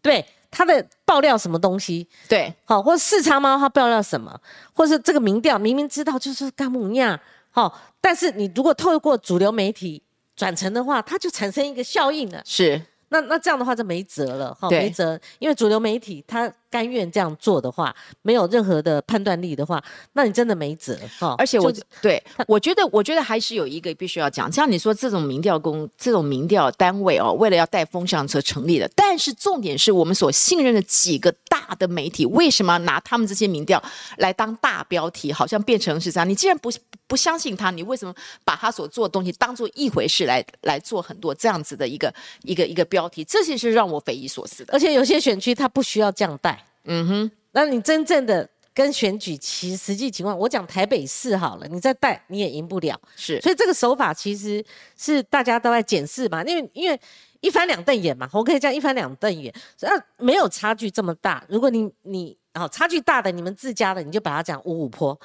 Speaker 1: 对他的爆料什么东西，
Speaker 2: 对。
Speaker 1: 好，或者四长毛他爆料什么，或是这个民调明明知道就是干木亚，好，但是你如果透过主流媒体转成的话，它就产生一个效应了。
Speaker 2: 是
Speaker 1: 那那这样的话就没辙了，哈，
Speaker 2: 对
Speaker 1: 没辙，因为主流媒体他甘愿这样做的话，没有任何的判断力的话，那你真的没辙，哈。
Speaker 2: 而且我对我觉得，我觉得还是有一个必须要讲，像你说这种民调公这种民调单位哦，为了要带风向车成立的，但是重点是我们所信任的几个大的媒体，为什么要拿他们这些民调来当大标题，好像变成是这样？你既然不不相信他，你为什么把他所做的东西当做一回事来来做很多这样子的一个一个一个标题？这些是让我匪夷所思的。
Speaker 1: 而且有些选区他不需要这样带，
Speaker 2: 嗯哼，
Speaker 1: 那你真正的跟选举其实实际情况，我讲台北市好了，你再带你也赢不了。
Speaker 2: 是
Speaker 1: 所以这个手法其实是大家都在检视嘛，因为因为一翻两瞪眼嘛，我可以这样一翻两瞪眼，那没有差距这么大。如果你你哦差距大的，你们自家的你就把它讲五五坡，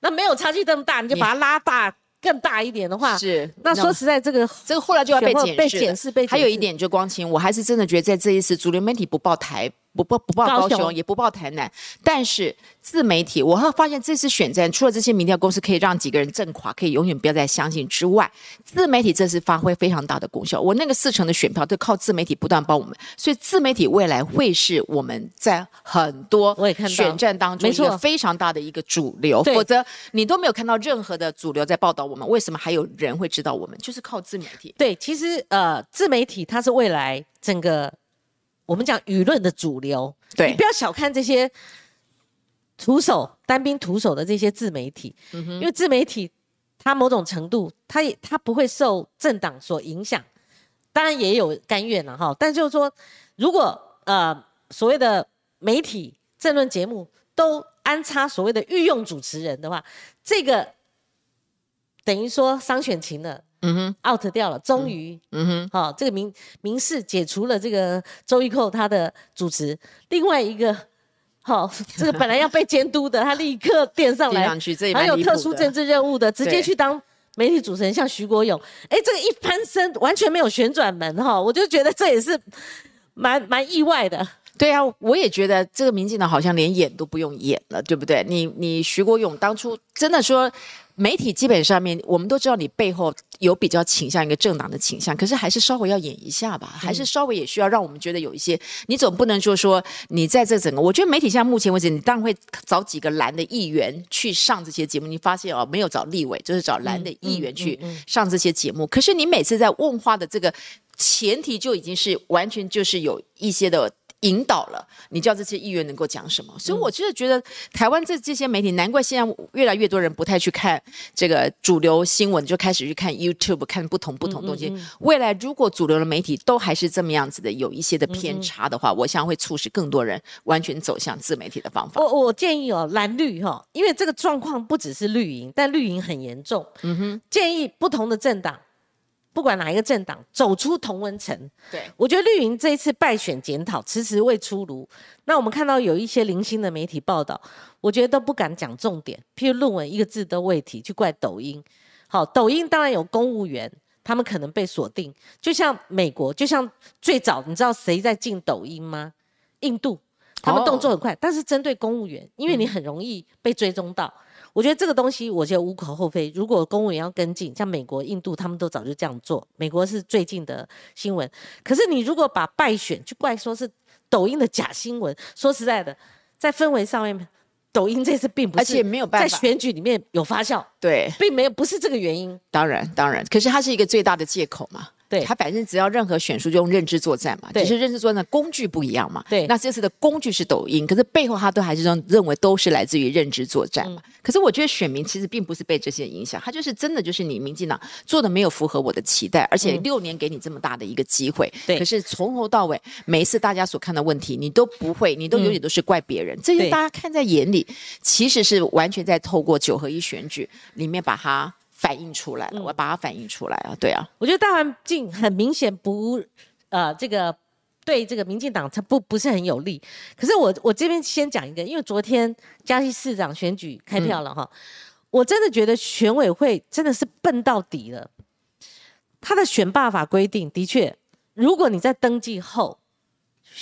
Speaker 1: 那没有差距这么大，你就把它拉大更大一点的话，
Speaker 2: 是，
Speaker 1: 那说实在这个
Speaker 2: 这个后来就要被检视，
Speaker 1: 被检视被
Speaker 2: 还有一点就光清，我还是真的觉得在这一次主流媒体不报台不报不报
Speaker 1: 高雄
Speaker 2: 也不报台南，但是自媒体，我会发现这次选战除了这些民调公司可以让几个人震垮，可以永远不要再相信之外，自媒体这次发挥非常大的功效。我那个四成的选票都靠自媒体不断帮我们，所以自媒体未来会是我们在很多选战当中
Speaker 1: 没错
Speaker 2: 一个非常大的一个主流，否则你都没有看到任何的主流在报道我们，为什么还有人会知道我们？就是靠自媒体。
Speaker 1: 对，其实呃，自媒体它是未来整个我们讲舆论的主流。
Speaker 2: 对
Speaker 1: 你不要小看这些徒手单兵徒手的这些自媒体，
Speaker 2: 嗯
Speaker 1: 因为自媒体它某种程度，它也它不会受政党所影响，当然也有甘愿了哈。但就是说，如果呃所谓的媒体政论节目都安插所谓的御用主持人的话，这个等于说商选情了。
Speaker 2: 嗯哼
Speaker 1: ，out 掉了，终于，
Speaker 2: 嗯哼，
Speaker 1: 好、这个民民事解除了这个周玉蔻他的主持，另外一个，好、这个本来要被监督的，他立刻垫上来，还有特殊政治任务的，直接去当媒体主持人，像徐国勇，哎，这个一翻身完全没有旋转门哈、我就觉得这也是蛮蛮意外的。
Speaker 2: 对啊，我也觉得这个民进党好像连演都不用演了，对不对？你你徐国勇当初真的说，媒体基本上面我们都知道你背后有比较倾向一个政党的倾向，可是还是稍微要演一下吧，还是稍微也需要让我们觉得有一些，你总不能就说你在这整个，我觉得媒体现在目前为止，你当然会找几个蓝的议员去上这些节目，你发现哦，没有找立委，就是找蓝的议员去上这些节目，可是你每次在问话的这个前提就已经是完全就是有一些的。引导了，你知道这些议员能够讲什么？所以我真的觉得台湾这这些媒体，难怪现在越来越多人不太去看这个主流新闻，就开始去看 YouTube，看不同不同东西。未来如果主流的媒体都还是这么样子的，有一些的偏差的话，我想会促使更多人完全走向自媒体的方法。
Speaker 1: 我我建议哦，蓝绿哈、因为这个状况不只是绿营，但绿营很严重。嗯哼，建议不同的政党，不管哪一个政党，走出同温层。
Speaker 2: 对，
Speaker 1: 我觉得绿营这一次败选检讨迟迟未出炉，那我们看到有一些零星的媒体报道，我觉得都不敢讲重点，譬如论文一个字都未提，去怪抖音。好，抖音当然有公务员，他们可能被锁定，就像美国，就像最早你知道谁在进抖音吗？印度，他们
Speaker 2: 哦
Speaker 1: 动作很快，但是针对公务员，因为你很容易被追踪到。我觉得这个东西，我觉得无可厚非。如果公务员要跟进，像美国、印度，他们都早就这样做。美国是最近的新闻，可是你如果把败选去怪说是抖音的假新闻，说实在的，在氛围上面，抖音这次并不是，
Speaker 2: 而且没有办法
Speaker 1: 在
Speaker 2: 法
Speaker 1: 选举里面有发酵，
Speaker 2: 对，
Speaker 1: 并没有不是这个原因。
Speaker 2: 当然当然，可是它是一个最大的借口嘛。
Speaker 1: 对。
Speaker 2: 他反正只要任何选书就用认知作战嘛，只是认知作战的工具不一样嘛。
Speaker 1: 对。
Speaker 2: 那这次的工具是抖音，可是背后他都还是认认为都是来自于认知作战嘛。
Speaker 1: 嗯。
Speaker 2: 可是我觉得选民其实并不是被这些影响，他就是真的就是你民进党做的没有符合我的期待，而且六年给你这么大的一个机会，
Speaker 1: 嗯对。
Speaker 2: 可是从头到尾每一次大家所看的问题，你都不会，你都永远都是怪别人，这些大家看在眼里，其实是完全在透过九合一选举里面把它。反映出来了，我把它反映出来了，对啊，
Speaker 1: 我觉得大环境很明显不，呃，这个对这个民进党它不不是很有利。可是我我这边先讲一个，因为昨天嘉义市长选举开票了哈，我真的觉得选委会真的是笨到底了。他的选罢法规定的确，如果你在登记后，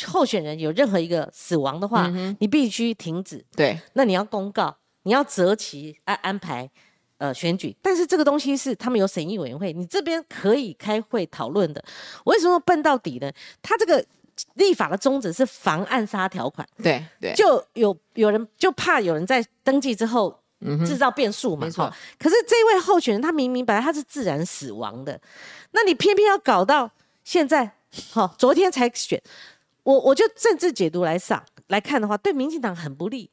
Speaker 1: 候选人有任何一个死亡的话，你必须停止。
Speaker 2: 对，
Speaker 1: 那你要公告，你要择期安安排呃选举，但是这个东西是他们有审议委员会，你这边可以开会讨论的。我为什么笨到底呢？他这个立法的宗旨是防暗杀条款，
Speaker 2: 对对，
Speaker 1: 就有有人就怕有人在登记之后。制造变数嘛，哈。可是这位候选人他明明本来他是自然死亡的，那你偏偏要搞到现在，好，昨天才选，我我就政治解读来上来看的话，对民进党很不利。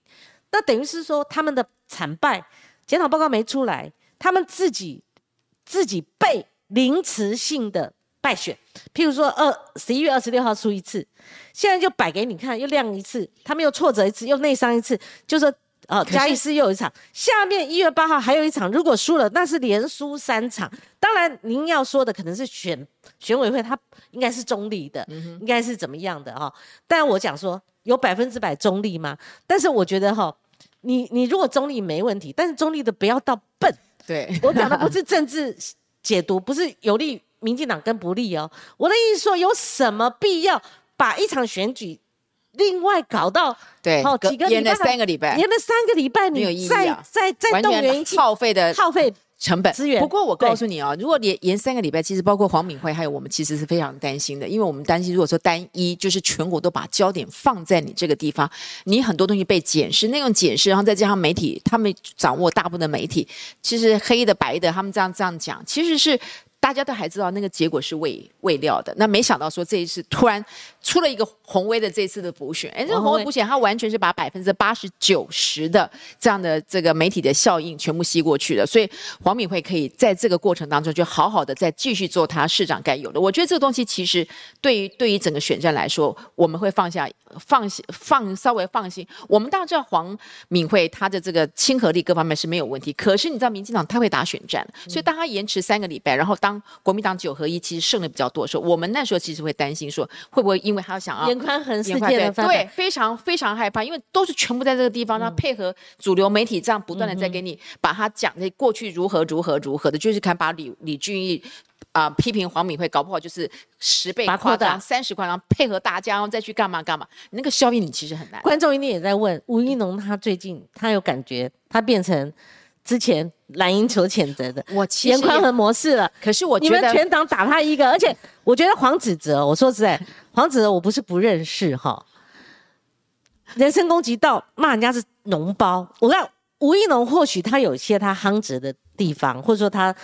Speaker 1: 那等于是说他们的惨败，检讨报告没出来，他们自己自己被临时性的败选。譬如说，二十一月二十六号出一次，现在就摆给你看，又亮一次，他们又挫折一次，又内伤一次，就说。呃，
Speaker 2: 是
Speaker 1: 嘉义市又有一场，下面一月八号还有一场，如果输了，那是连输三场。当然，您要说的可能是选选委会，他应该是中立的，应该是怎么样的哈、但我讲说有百分之百中立吗？但是我觉得哈、你你如果中立没问题，但是中立的不要到笨。
Speaker 2: 对，
Speaker 1: 我讲的不是政治解读，不是有利民进党跟不利哦。我的意思说，有什么必要把一场选举另外搞到
Speaker 2: 对，
Speaker 1: 好几个礼拜
Speaker 2: 三个礼拜，
Speaker 1: 延了三个礼拜，你再
Speaker 2: 啊
Speaker 1: 再再动员
Speaker 2: 耗费的
Speaker 1: 耗费
Speaker 2: 成本
Speaker 1: 资源
Speaker 2: 不过我告诉你啊，如果连延三个礼拜，其实包括黄敏惠还有我们，其实是非常担心的，因为我们担心，如果说单一就是全国都把焦点放在你这个地方，你很多东西被检视，那种检视，然后再加上媒体，他们掌握大部分的媒体，其实黑的白的，他们这样这样讲，其实是。大家都还知道那个结果是未未料的，那没想到说这一次突然出了一个宏威的这次的补选，哎，这个
Speaker 1: 宏威
Speaker 2: 补选它完全是把百分之八十九十的这样的这个媒体的效应全部吸过去了，所以黄敏惠可以在这个过程当中就好好的再继续做他市长该有的。我觉得这个东西其实对于对于整个选战来说，我们会放下放心放稍微放心。我们当然知道黄敏惠她的这个亲和力各方面是没有问题，可是你知道民进党他会打选战，所以当他延迟三个礼拜，然后当国民党九合一其实胜的比较多的时候，我们那时候其实会担心说会不会因为他想要
Speaker 1: 严宽恒事
Speaker 2: 严宽
Speaker 1: 件的发展，
Speaker 2: 对对，非常非常害怕，因为都是全部在这个地方，然后配合主流媒体这样不断的在给你把他讲的过去如何如何如何的，就是看把李李俊毅。啊、批评黄敏慧，搞不好就是十倍夸张、三十夸张，配合大家，然后再去干嘛干嘛，你那个效应你其实很难。
Speaker 1: 观众一定也在问吴一农，他最近他有感觉他变成之前蓝营所谴责的
Speaker 2: 我其实，
Speaker 1: 严宽和模式了。
Speaker 2: 可是我
Speaker 1: 你们
Speaker 2: 觉得
Speaker 1: 全党打他一个，而且我觉得黄子哲，我说实在，黄子哲我不是不认识哈，人身攻击到骂人家是脓包，我看吴一农或许他有些他夯直的地方，或者说他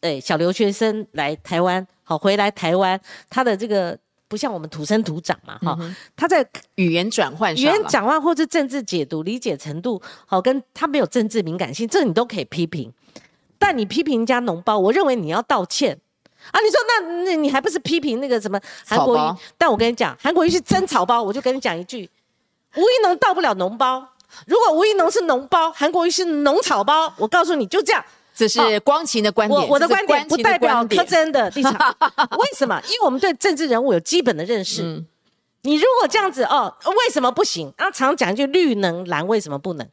Speaker 1: 诶、小留学生来台湾，好回来台湾，他的这个不像我们土生土长嘛哈，他在
Speaker 2: 语言转换
Speaker 1: 语言转换，或是政治解读理解程度，好，跟他没有政治敏感性，这你都可以批评。但你批评人家脓包，我认为你要道歉啊！你说那那你还不是批评那个什么韩国瑜？但我跟你讲，韩国瑜是真草包，我就跟你讲一句，吴一农到不了脓包。如果吴一农是脓包，韩国瑜是脓草包，我告诉你就这样。
Speaker 2: 这是光晴的观点，
Speaker 1: 我我的观点不代表柯真的立场。(laughs) 为什么？因为我们对政治人物有基本的认识。
Speaker 2: 嗯
Speaker 1: 你如果这样子哦，为什么不行？啊，常讲一句绿能蓝为什么不能？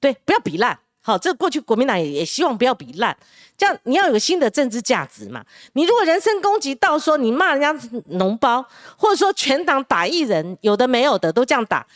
Speaker 1: 对，不要比烂。好，这过去国民党也也希望不要比烂，这样你要有个新的政治价值嘛。你如果人身攻击到说你骂人家脓包，或者说全党打一人，有的没有的都这样打，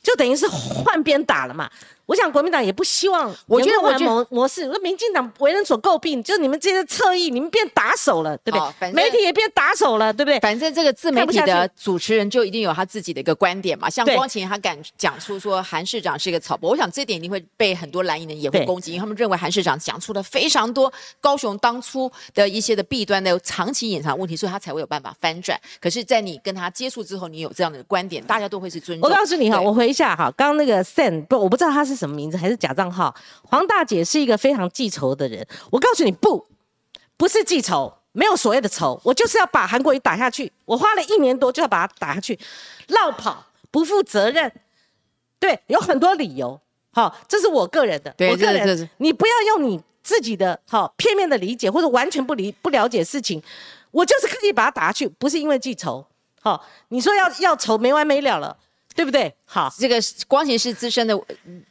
Speaker 1: 就等于是换边打了嘛。我想国民党也不希望
Speaker 2: 我觉得我觉
Speaker 1: 模模式，说民进党为人所诟病，就是你们这些侧翼，你们变打手了，对不对？
Speaker 2: 哦
Speaker 1: 媒体也变打手了，对不对？
Speaker 2: 反正这个自媒体的主持人就一定有他自己的一个观点嘛，像光晴他敢讲出说韩市长是一个草包，我想这点一定会被很多蓝营人也会攻击，因为他们认为韩市长讲出了非常多高雄当初的一些的弊端的长期隐藏问题，所以他才会有办法翻转。可是，在你跟他接触之后，你有这样的观点，大家都会是尊重。
Speaker 1: 我告诉你哈，我回一下哈，刚刚那个 Sen 不，我不知道他是什么名字，还是假账号。黄大姐是一个非常记仇的人，我告诉你不，不是记仇，没有所谓的仇，我就是要把韩国瑜打下去。我花了一年多就要把他打下去，绕跑，不负责任，对，有很多理由。好，这是我个人的，
Speaker 2: 对
Speaker 1: 我个人，你不要用你自己的好片面的理解或者完全不理不了解事情，我就是刻意把他打下去，不是因为记仇。好，你说要要仇没完没了了，对不对？好，
Speaker 2: 这个光晴是资深的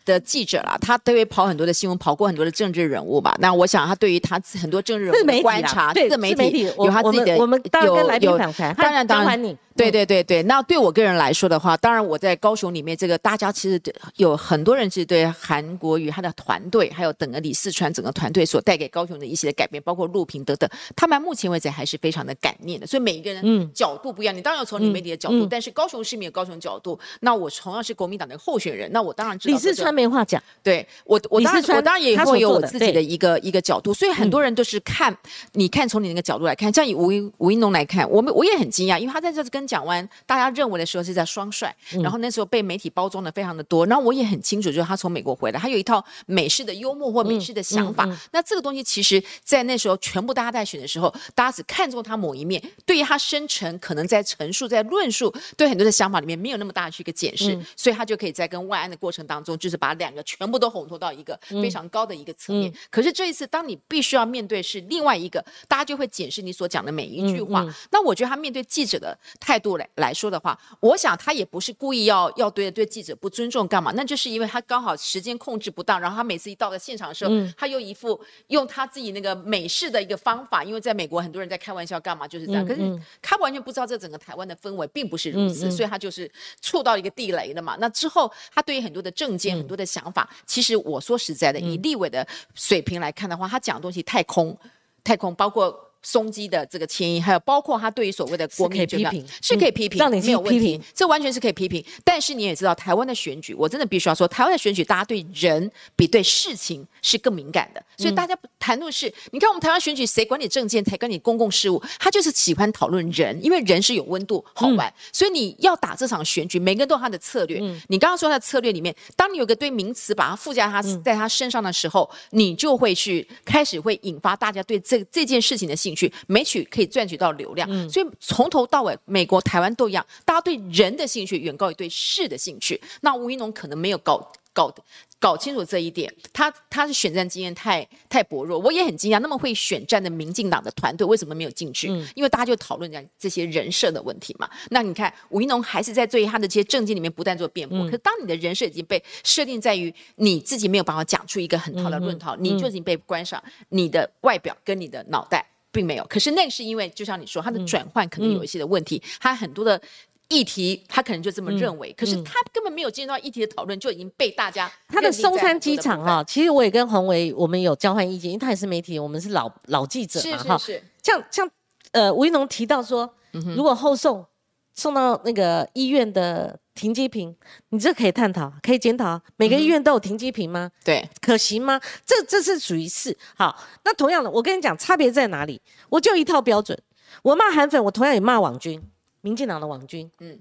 Speaker 2: 的记者啦，他都会跑很多的新闻，跑过很多的政治人物吧。那我想他对于他很多政治人物的观察，
Speaker 1: 对
Speaker 2: 自媒
Speaker 1: 体
Speaker 2: 有他自己的
Speaker 1: 我们
Speaker 2: 有有当然当然
Speaker 1: 你
Speaker 2: 对
Speaker 1: 嗯
Speaker 2: 对对对。那对我个人来说的话，当然我在高雄里面，这个大家其实对有很多人是对韩国瑜他的团队，还有整个李四川整个团队所带给高雄的一些的改变，包括录屏等等，他们目前为止还是非常的感念的。所以每一个人
Speaker 1: 嗯
Speaker 2: 角度不一样，你当然要从你媒体的角度，
Speaker 1: 嗯
Speaker 2: 但是高雄市民有高雄角度。那我同样是国民党的候选人，那我当然知道这个
Speaker 1: 李四川没话讲，
Speaker 2: 对我，我当然我当然也会有我自己的一个一个角度，所以很多人都是看，你看从你那个角度来看，像以吴一吴一农来看，我们我也很惊讶，因为他在这次跟蒋万大家认为的时候是在双帅，
Speaker 1: 嗯
Speaker 2: 然后那时候被媒体包装的非常的多，然后我也很清楚，就是他从美国回来，他有一套美式的幽默或美式的想法，那这个东西其实在那时候全部大家在选的时候，大家只看中他某一面，对于他深层可能在陈述在论述对很多的想法里面没有那么大的一个检视，所以他就可以在跟外安的过程当中，就是把两个全部都烘托到一个非常高的一个层面。可是这一次，当你必须要面对是另外一个，大家就会检视你所讲的每一句话。那我觉得他面对记者的态度来来说的话，我想他也不是故意要要对对记者不尊重干嘛，那就是因为他刚好时间控制不当，然后他每次一到了现场的时候，他又一副用他自己那个美式的一个方法，因为在美国很多人在开玩笑干嘛就是这样，可是他完全不知道这整个台湾的氛围并不是如此，所以他就是触到一个地雷了嘛。那之后他对于很多的政见、很多的想法，其实我说实在的，以立委的水平来看的话，他讲的东西太空，太空，包括。松基的这个迁移，还有包括他对于所谓的国民
Speaker 1: 批评，
Speaker 2: 是可以批评，
Speaker 1: 让你
Speaker 2: 没有问题，这完全是可以批评。但是你也知道，台湾的选举，我真的必须要说，台湾的选举，大家对人比对事情是更敏感的。所以大家谈论是，你看我们台湾选举，谁管你政见，才管你公共事务，他就是喜欢讨论人，因为人是有温度，好玩。所以你要打这场选举，每个人都有他的策略。你刚刚说他的策略里面，当你有个对名词把它附加他在他身上的时候，你就会去开始会引发大家对这这件事情的兴趣，美曲。可以赚取到流量，所以从头到尾，美国、台湾都一样，大家对人的兴趣远高于对事的兴趣。那吴一农可能没有搞搞搞清楚这一点，他他是选战经验太太薄弱。我也很惊讶，那么会选战的民进党的团队为什么没有进去？因为大家就讨论讲这些人设的问题嘛。那你看吴一农还是在对他的这些政见里面不断做辩驳。可是当你的人设已经被设定在于你自己没有办法讲出一个很好的论套，你就已经被关上你的外表跟你的脑袋。并没有，可是那是因为，就像你说，他的转换可能有一些的问题，他很多的议题，他可能就这么认为，可是他根本没有进入到议题的讨论，就已经被大家。
Speaker 1: 他的松山机场啊，其实我也跟洪维我们有交换意见，因为他也是媒体，我们是老老记者嘛，哈。像像呃吴一农提到说，如果后送送到那个医院的。停机坪，你这可以探讨，可以检讨。每个医院都有停机坪吗？
Speaker 2: 对，
Speaker 1: 可行吗？这这是属于是好。那同样的，我跟你讲，差别在哪里？我就一套标准。我骂韩粉，我同样也骂网军，民进党的网军。嗯，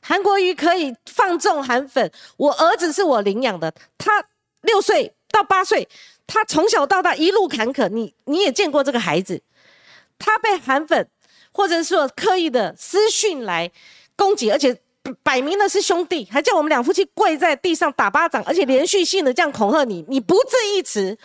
Speaker 1: 韩国瑜可以放纵韩粉。我儿子是我领养的，他六岁到八岁，他从小到大一路坎坷。你你也见过这个孩子，他被韩粉或者说刻意的私讯来攻击，而且。摆明了是兄弟，还叫我们两夫妻跪在地上打巴掌，而且连续性的这样恐吓你，你不置一词，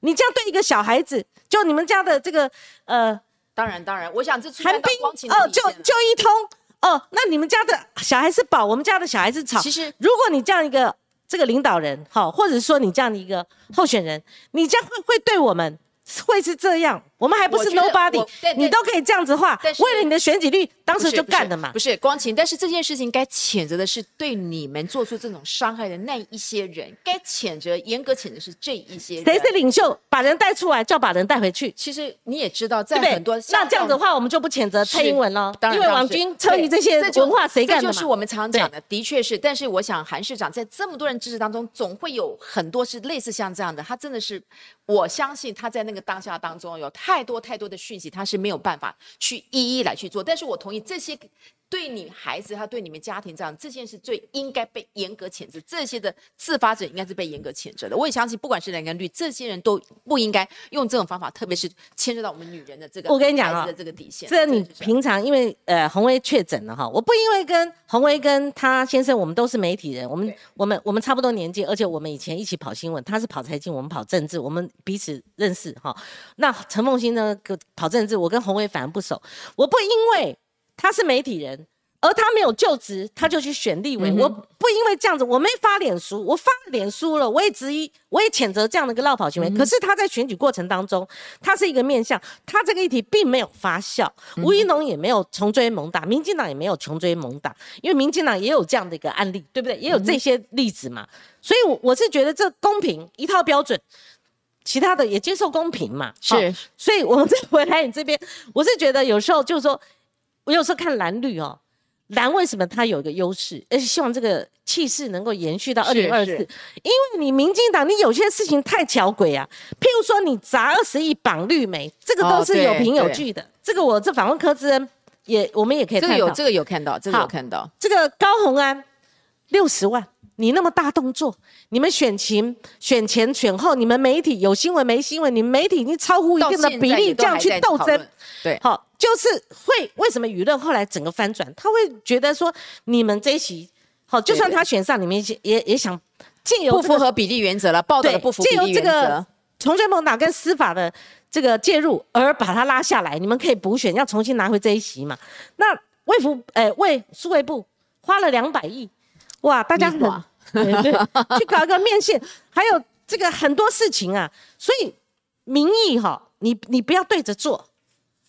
Speaker 1: 你这样对一个小孩子，就你们家的这个呃，
Speaker 2: 当然当然，我想这寒冰
Speaker 1: 哦，就就一通哦，那你们家的小孩是宝，我们家的小孩是草。
Speaker 2: 其实
Speaker 1: 如果你这样一个这个领导人好，或者说你这样的一个候选人，你将会会对我们。会是这样，我们还不是 nobody，你都可以这样子话，为了你的选举率，当时就干的嘛。
Speaker 2: 不是光晴，但是这件事情该谴责的是对你们做出这种伤害的那一些人，该谴责、严格谴责是这一些人。
Speaker 1: 谁是领袖？把人带出来，就要把人带回去。
Speaker 2: 其实你也知道，在很多
Speaker 1: 那这样子的话，我们就不谴责蔡英文了，因为王军参与这些文化，谁干
Speaker 2: 的？就是我们常讲的，的确是。但是我想，韩市长在这么多人支持当中，总会有很多是类似像这样的，他真的是。我相信他在那个当下当中有太多太多的讯息，他是没有办法去一一来去做。但是我同意这些。对你孩子，他对你们家庭这样，这件事最应该被严格谴责。这些的自发者应该是被严格谴责的。我也相信，不管是蓝跟绿，这些人都不应该用这种方法，特别是牵涉到我们女人的这个。
Speaker 1: 我跟你讲
Speaker 2: 啊，这个底线。
Speaker 1: 这你平常因为呃红威确诊了哈，我不因为跟红威跟他先生，我们都是媒体人，我们我们我们差不多年纪，而且我们以前一起跑新闻，他是跑财经，我们跑政治，我们彼此认识哈。那陈凤新呢，跑政治，我跟红威反而不熟，我不因为他是媒体人。而他没有就职，他就去选立委。我不因为这样子，我没发脸书，我发脸书了，我也质疑，我也谴责这样的一个绕跑行为。可是他在选举过程当中，他是一个面向，他这个议题并没有发酵。吴一农也没有穷追猛打，民进党也没有穷追猛打，因为民进党也有这样的一个案例，对不对？也有这些例子嘛。所以，我我是觉得这公平一套标准，其他的也接受公平嘛。
Speaker 2: 是，
Speaker 1: 所以我们再回来你这边，我是觉得有时候就是说，我有时候看蓝绿哦。蓝为什么它有一个优势？而且希望这个气势能够延续到二零二四，因为你民进党，你有些事情太巧诡啊。譬如说，你砸二十亿绑绿媒，这个都是有凭有据的。这个我这访问柯志恩也，我们也可以看到，
Speaker 2: 这个有这个有看到，这个有看到。
Speaker 1: 这个高红安六十万，你那么大动作，你们选前、选前、选后，你们媒体有新闻没新闻，你们媒体已经超乎一定的比例这样去斗争，
Speaker 2: 对，
Speaker 1: 好。就是会为什么舆论后来整个翻转？他会觉得说你们这一席好，就算他选上，你们也也也想借由
Speaker 2: 不
Speaker 1: 这个
Speaker 2: 符合比例原则了，报道
Speaker 1: 对
Speaker 2: 的不符
Speaker 1: 合比
Speaker 2: 例原则
Speaker 1: 个。重追梦党跟司法的这个介入，而把他拉下来，你们可以补选，要重新拿回这一席嘛？那卫福诶卫数位部花了两百亿，哇，大家很对 (laughs) 对，去搞一个面线，还有这个很多事情啊，所以民意哈，你你不要对着做，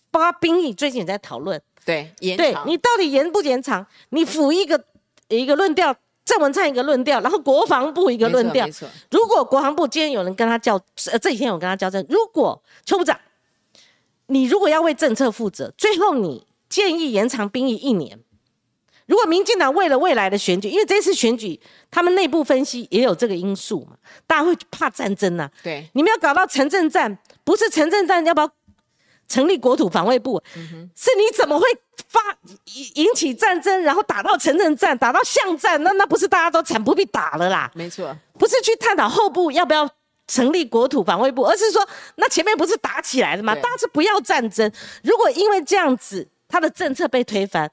Speaker 1: 包括兵役最近也在讨论，
Speaker 2: 对，延长
Speaker 1: 对你到底延不延长？你辅一个一个论调，郑文灿一个论调，然后国防部一个论调如果国防部今天有人跟他交，呃，这几天有跟他交正，如果邱部长，你如果要为政策负责，最后你建议延长兵役一年。如果民进党为了未来的选举，因为这次选举他们内部分析也有这个因素嘛，大家会怕战争呐、
Speaker 2: 对，
Speaker 1: 你们要搞到城镇战，不是城镇战，要不要成立国土防卫部？是你怎么会发引引起战争，然后打到城镇战，打到巷战？那那不是大家都惨不必打了啦？
Speaker 2: 没错，
Speaker 1: 不是去探讨后部要不要成立国土防卫部，而是说那前面不是打起来了吗？
Speaker 2: 对
Speaker 1: 大家是不要战争。如果因为这样子，他的政策被推翻，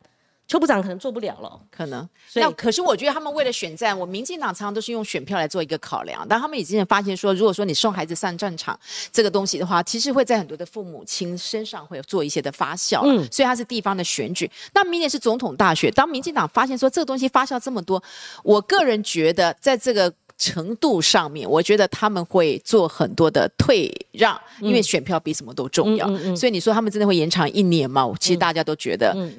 Speaker 1: 邱部长可能做不了了。
Speaker 2: 可能。那可是我觉得他们为了选战，我民进党常常都是用选票来做一个考量，但他们已经发现说，如果说你送孩子上战场这个东西的话，其实会在很多的父母亲身上会做一些的发酵，所以它是地方的选举。那明年是总统大选，当民进党发现说这个东西发酵这么多，我个人觉得在这个。程度上面，我觉得他们会做很多的退让，因为选票比什么都重要。
Speaker 1: 嗯嗯嗯
Speaker 2: 所以你说他们真的会延长一年吗？其实大家都觉得，
Speaker 1: 嗯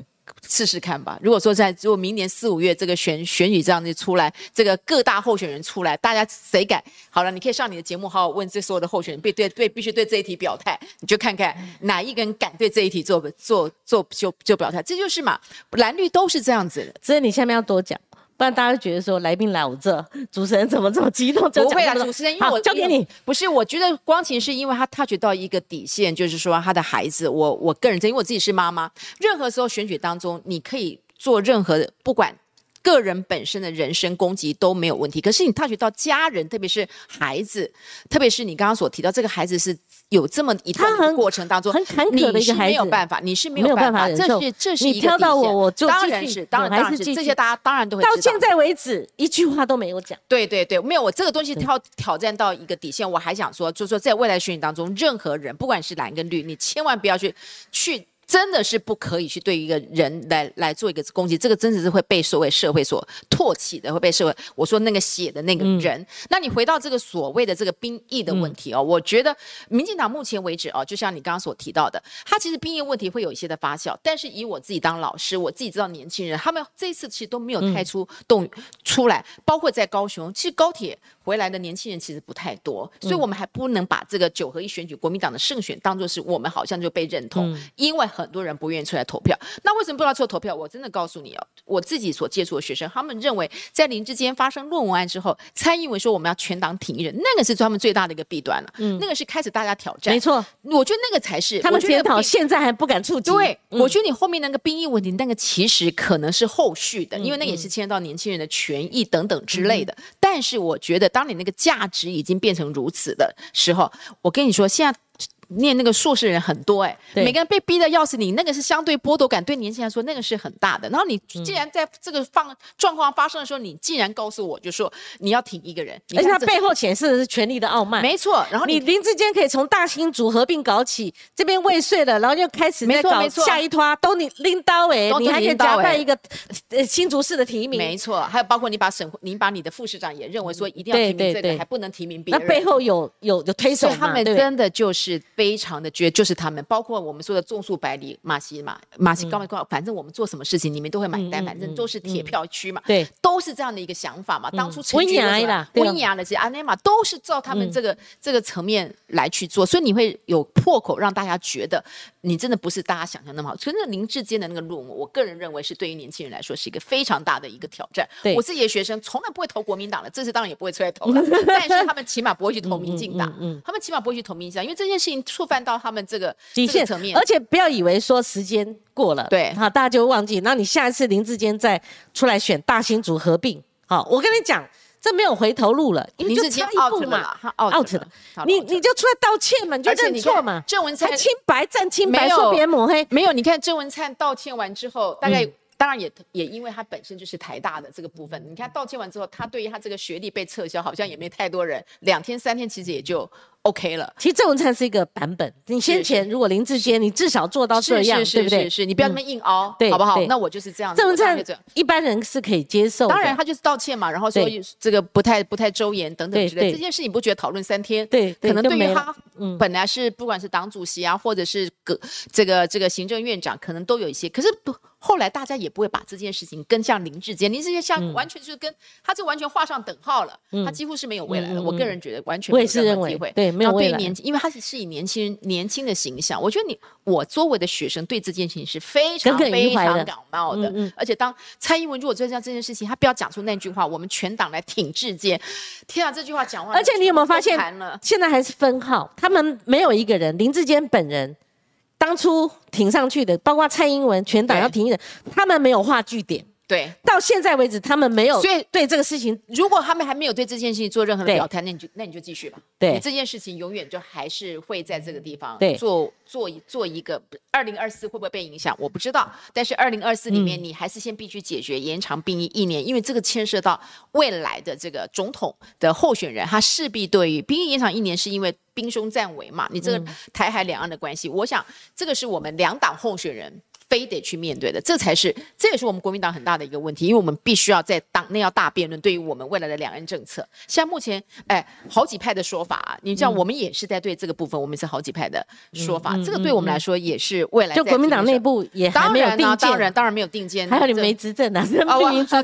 Speaker 2: 试试看吧。如果说在如果明年四五月这个选选举这样子出来，这个各大候选人出来，大家谁敢？好了，你可以上你的节目好好问这所有的候选人，必对对必须对这一题表态，你就看看哪一个人敢对这一题做做做就就表态，这就是嘛，蓝绿都是这样子的。
Speaker 1: 所以你下面要多讲，不然大家会觉得说来宾来我这，主持人怎么这么激动？就
Speaker 2: 不会啦，
Speaker 1: 讲这么多
Speaker 2: 主持人，因为我
Speaker 1: 交给你。。
Speaker 2: 不是，我觉得光晴是因为他 touch 到一个底线，就是说他的孩子，我我个人真，因为我自己是妈妈，任何时候选举当中，你可以做任何的，不管。个人本身的人身攻击都没有问题，可是你 touch 到家人，特别是孩子，特别是你刚刚所提到这个孩子是有这么一段过程当中，
Speaker 1: 很坎坷的一个
Speaker 2: 你是没有办法，你是没
Speaker 1: 没有
Speaker 2: 有办法，这是这是
Speaker 1: 你
Speaker 2: 一个
Speaker 1: 挑到我我就
Speaker 2: 当然是，当然
Speaker 1: 我还
Speaker 2: 当然这些大家当然都会
Speaker 1: 到现在为止，一句话都没有讲。
Speaker 2: 对对对，没有，我这个东西挑挑战到一个底线，我还想说，就是说在未来选举当中，任何人不管是蓝跟绿，你千万不要去去。真的是不可以去对一个人来来做一个攻击，这个真的是会被所谓社会所唾弃的，会被社会我说那个写的那个人。那你回到这个所谓的这个兵役的问题哦，我觉得民进党目前为止哦，就像你刚刚所提到的，他其实兵役问题会有一些的发酵，但是以我自己当老师，我自己知道年轻人他们这一次其实都没有太出动、出来，包括在高雄，其实高铁回来的年轻人其实不太多，所以我们还不能把这个九合一选举国民党的胜选当做是我们好像就被认同，因为很多人不愿意出来投票。那为什么不要出来投票？我真的告诉你哦，我自己所接触的学生，他们认为在林志坚发生论文案之后，蔡英文说我们要全党挺一人，那个是他们最大的一个弊端了、嗯那个是开始大家挑战。
Speaker 1: 没，错，
Speaker 2: 我觉得那个才是
Speaker 1: 他们检讨
Speaker 2: 我觉得并
Speaker 1: 现在还不敢触及。
Speaker 2: 对，
Speaker 1: 嗯
Speaker 2: 我觉得你后面那个兵役问题，那个其实可能是后续
Speaker 1: 嗯
Speaker 2: 的，因为那也是牵涉到年轻人的权益等等之类的。但是我觉得，当你那个价值已经变成如此的时候，我跟你说，现在。念那个硕士人很多哎、
Speaker 1: 对
Speaker 2: 每个人被逼的要死，你那个是相对剥夺感，对年轻人来说那个是很大的。然后你
Speaker 1: 嗯
Speaker 2: 既然在这个放状况发生的时候，你既然告诉我就说你要挺一个人，你
Speaker 1: 而且他背后显示的是权力的傲慢。
Speaker 2: 没错，然后
Speaker 1: 你
Speaker 2: 你
Speaker 1: 林志坚可以从大新组合并搞起，这边未遂了，然后又开始在搞
Speaker 2: 没错没错
Speaker 1: 下一拖，都你拎刀哎，
Speaker 2: 都
Speaker 1: 你还可以夹带一个呃新竹市的提名，
Speaker 2: 没错，还有包括你把省，你把你的副市长也认为说一定要提名这个，
Speaker 1: 对对
Speaker 2: 还不能提名别人。
Speaker 1: 那背后有有有推手
Speaker 2: 他们真的就是非常的绝，就是他们，包括我们说的种树百里马西马马西高没高，反正我们做什么事情你们都会买单，反正都是铁票区嘛，
Speaker 1: 对，
Speaker 2: 都是这样的一个想法嘛。当初陈
Speaker 1: 温
Speaker 2: 菊为什么
Speaker 1: 雅啦对啊
Speaker 2: 温雅的这些阿内玛都是照他们这个这个层面来去做，所以你会有破口让大家觉得你真的不是大家想象那么好。所以那林志坚的那个论文，我个人认为是对于年轻人来说是一个非常大的一个挑战。
Speaker 1: 对
Speaker 2: 我自己的学生从来不会投国民党的，这次当然也不会出来投了，(laughs) 但是他们起码不会去投民进党，
Speaker 1: 嗯嗯嗯
Speaker 2: 他们起码不会去投民进党，因为这件事情触犯到他们这个
Speaker 1: 底线
Speaker 2: 这个层面
Speaker 1: 而。且不要以为说时间过了，
Speaker 2: 对
Speaker 1: 好，大家就会忘记。那你下一次林志坚再出来选大新组合并，好，我跟你讲，这没有回头路了，因为就差一
Speaker 2: out
Speaker 1: 步嘛
Speaker 2: 了啦，他
Speaker 1: out，out
Speaker 2: 了
Speaker 1: 你
Speaker 2: out 了。
Speaker 1: 你就出来道歉嘛，你就认错嘛，
Speaker 2: 郑文灿
Speaker 1: 清白站清白，说别人抹黑，
Speaker 2: 没有，你看郑文灿道歉完之后，大概当然也也因为他本身就是台大的这个部分，你看道歉完之后，他对于他这个学历被撤销，好像也没太多人，两天三天其实也就 OK 了。
Speaker 1: 其实郑文灿是一个版本，你先前如果林志坚，你至少做到这样，对不对？
Speaker 2: 是，你不要那么硬凹，
Speaker 1: 对，
Speaker 2: 好不好？那我就是这样。
Speaker 1: 郑文灿一般人是可以接受，
Speaker 2: 当然他就是道歉嘛，然后说这个不太不太周延等等之类。这件事你不觉得讨论三天，
Speaker 1: 对，
Speaker 2: 可能对于他本来是不管是党主席啊，或者是个这个这个行政院长，可能都有一些，可是不。后来大家也不会把这件事情跟像林志坚，林志坚像完全就是跟他这完全画上等号了，他几乎是没有未来的。我个人觉得完全没有任何机会，
Speaker 1: 对，没有未来。
Speaker 2: 年轻，因为他是是以年轻人年轻的形象，我觉得你我周围的学生对这件事情是非常非常感冒的。而且当蔡英文如果做这样这件事情，他不要讲出那句话，我们全党来挺志坚。天啊，这句话讲完，
Speaker 1: 而且你有没有发现，现在还是分号，他们没有一个人林志坚本人。当初挺上去的，包括蔡英文全党要挺一的，他们没有画据点。
Speaker 2: 对，
Speaker 1: 到现在为止，他们没有。所以对这个事情，
Speaker 2: 如果他们还没有对这件事情做任何的表态，那你就那你就继续吧。
Speaker 1: 对，
Speaker 2: 这件事情永远就还是会在这个地方
Speaker 1: 对
Speaker 2: 做做做一个。二零二四会不会被影响？我不知道。但是二零二四里面，你还是先必须解决延长兵役一年，因为这个牵涉到未来的这个总统的候选人，他势必对于兵役延长一年，是因为兵凶战危嘛？你这个台海两岸的关系，我想这个是我们两党候选人。非得去面对的，这才是，这也是我们国民党很大的一个问题，因为我们必须要在党内要大辩论，对于我们未来的两岸政策。像目前，哎，好几派的说法，你知道，我们也是在对这个部分，我们是好几派的说法，这个对我们来说也是未来。
Speaker 1: 就国民党内部也还没有定，
Speaker 2: 当然当然没有定见，
Speaker 1: 还有你没执政啊，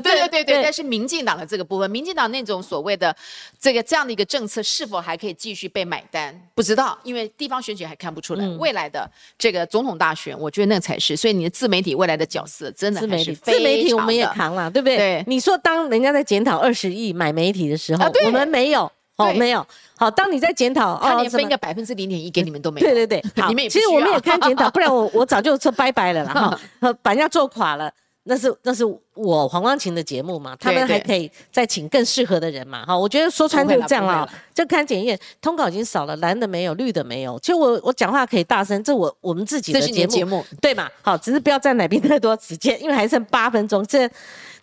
Speaker 2: 对对对对。但是民进党的这个部分，民进党那种所谓的这个这样的一个政策，是否还可以继续被买单？不知道，因为地方选举还看不出来，未来的这个总统大选，我觉得那才是，所以。你的自媒体未来的角色真的自媒体
Speaker 1: 自媒体，我们也扛了，对不对？
Speaker 2: 对，
Speaker 1: 你说当人家在检讨二十亿买媒体的时候，我们没有，哦，没有。好，当你在检讨，
Speaker 2: 他连分一个百分之零点一给你们都没有。
Speaker 1: 对对对，(laughs)
Speaker 2: 你们
Speaker 1: 其实我们也看检讨，不然我我早就说拜拜了啦，(laughs) 哈，把人家做垮了。那是那是我黄光琴的节目嘛，他们还可以再请更适合的人嘛，哈，我觉得说穿就这样了，就看检验通稿已经少了，蓝的没有，绿的没有，其实我我讲话可以大声，这我我们自己的节目对嘛，好，只是不要占哪边太多时间，因为还剩八分钟，这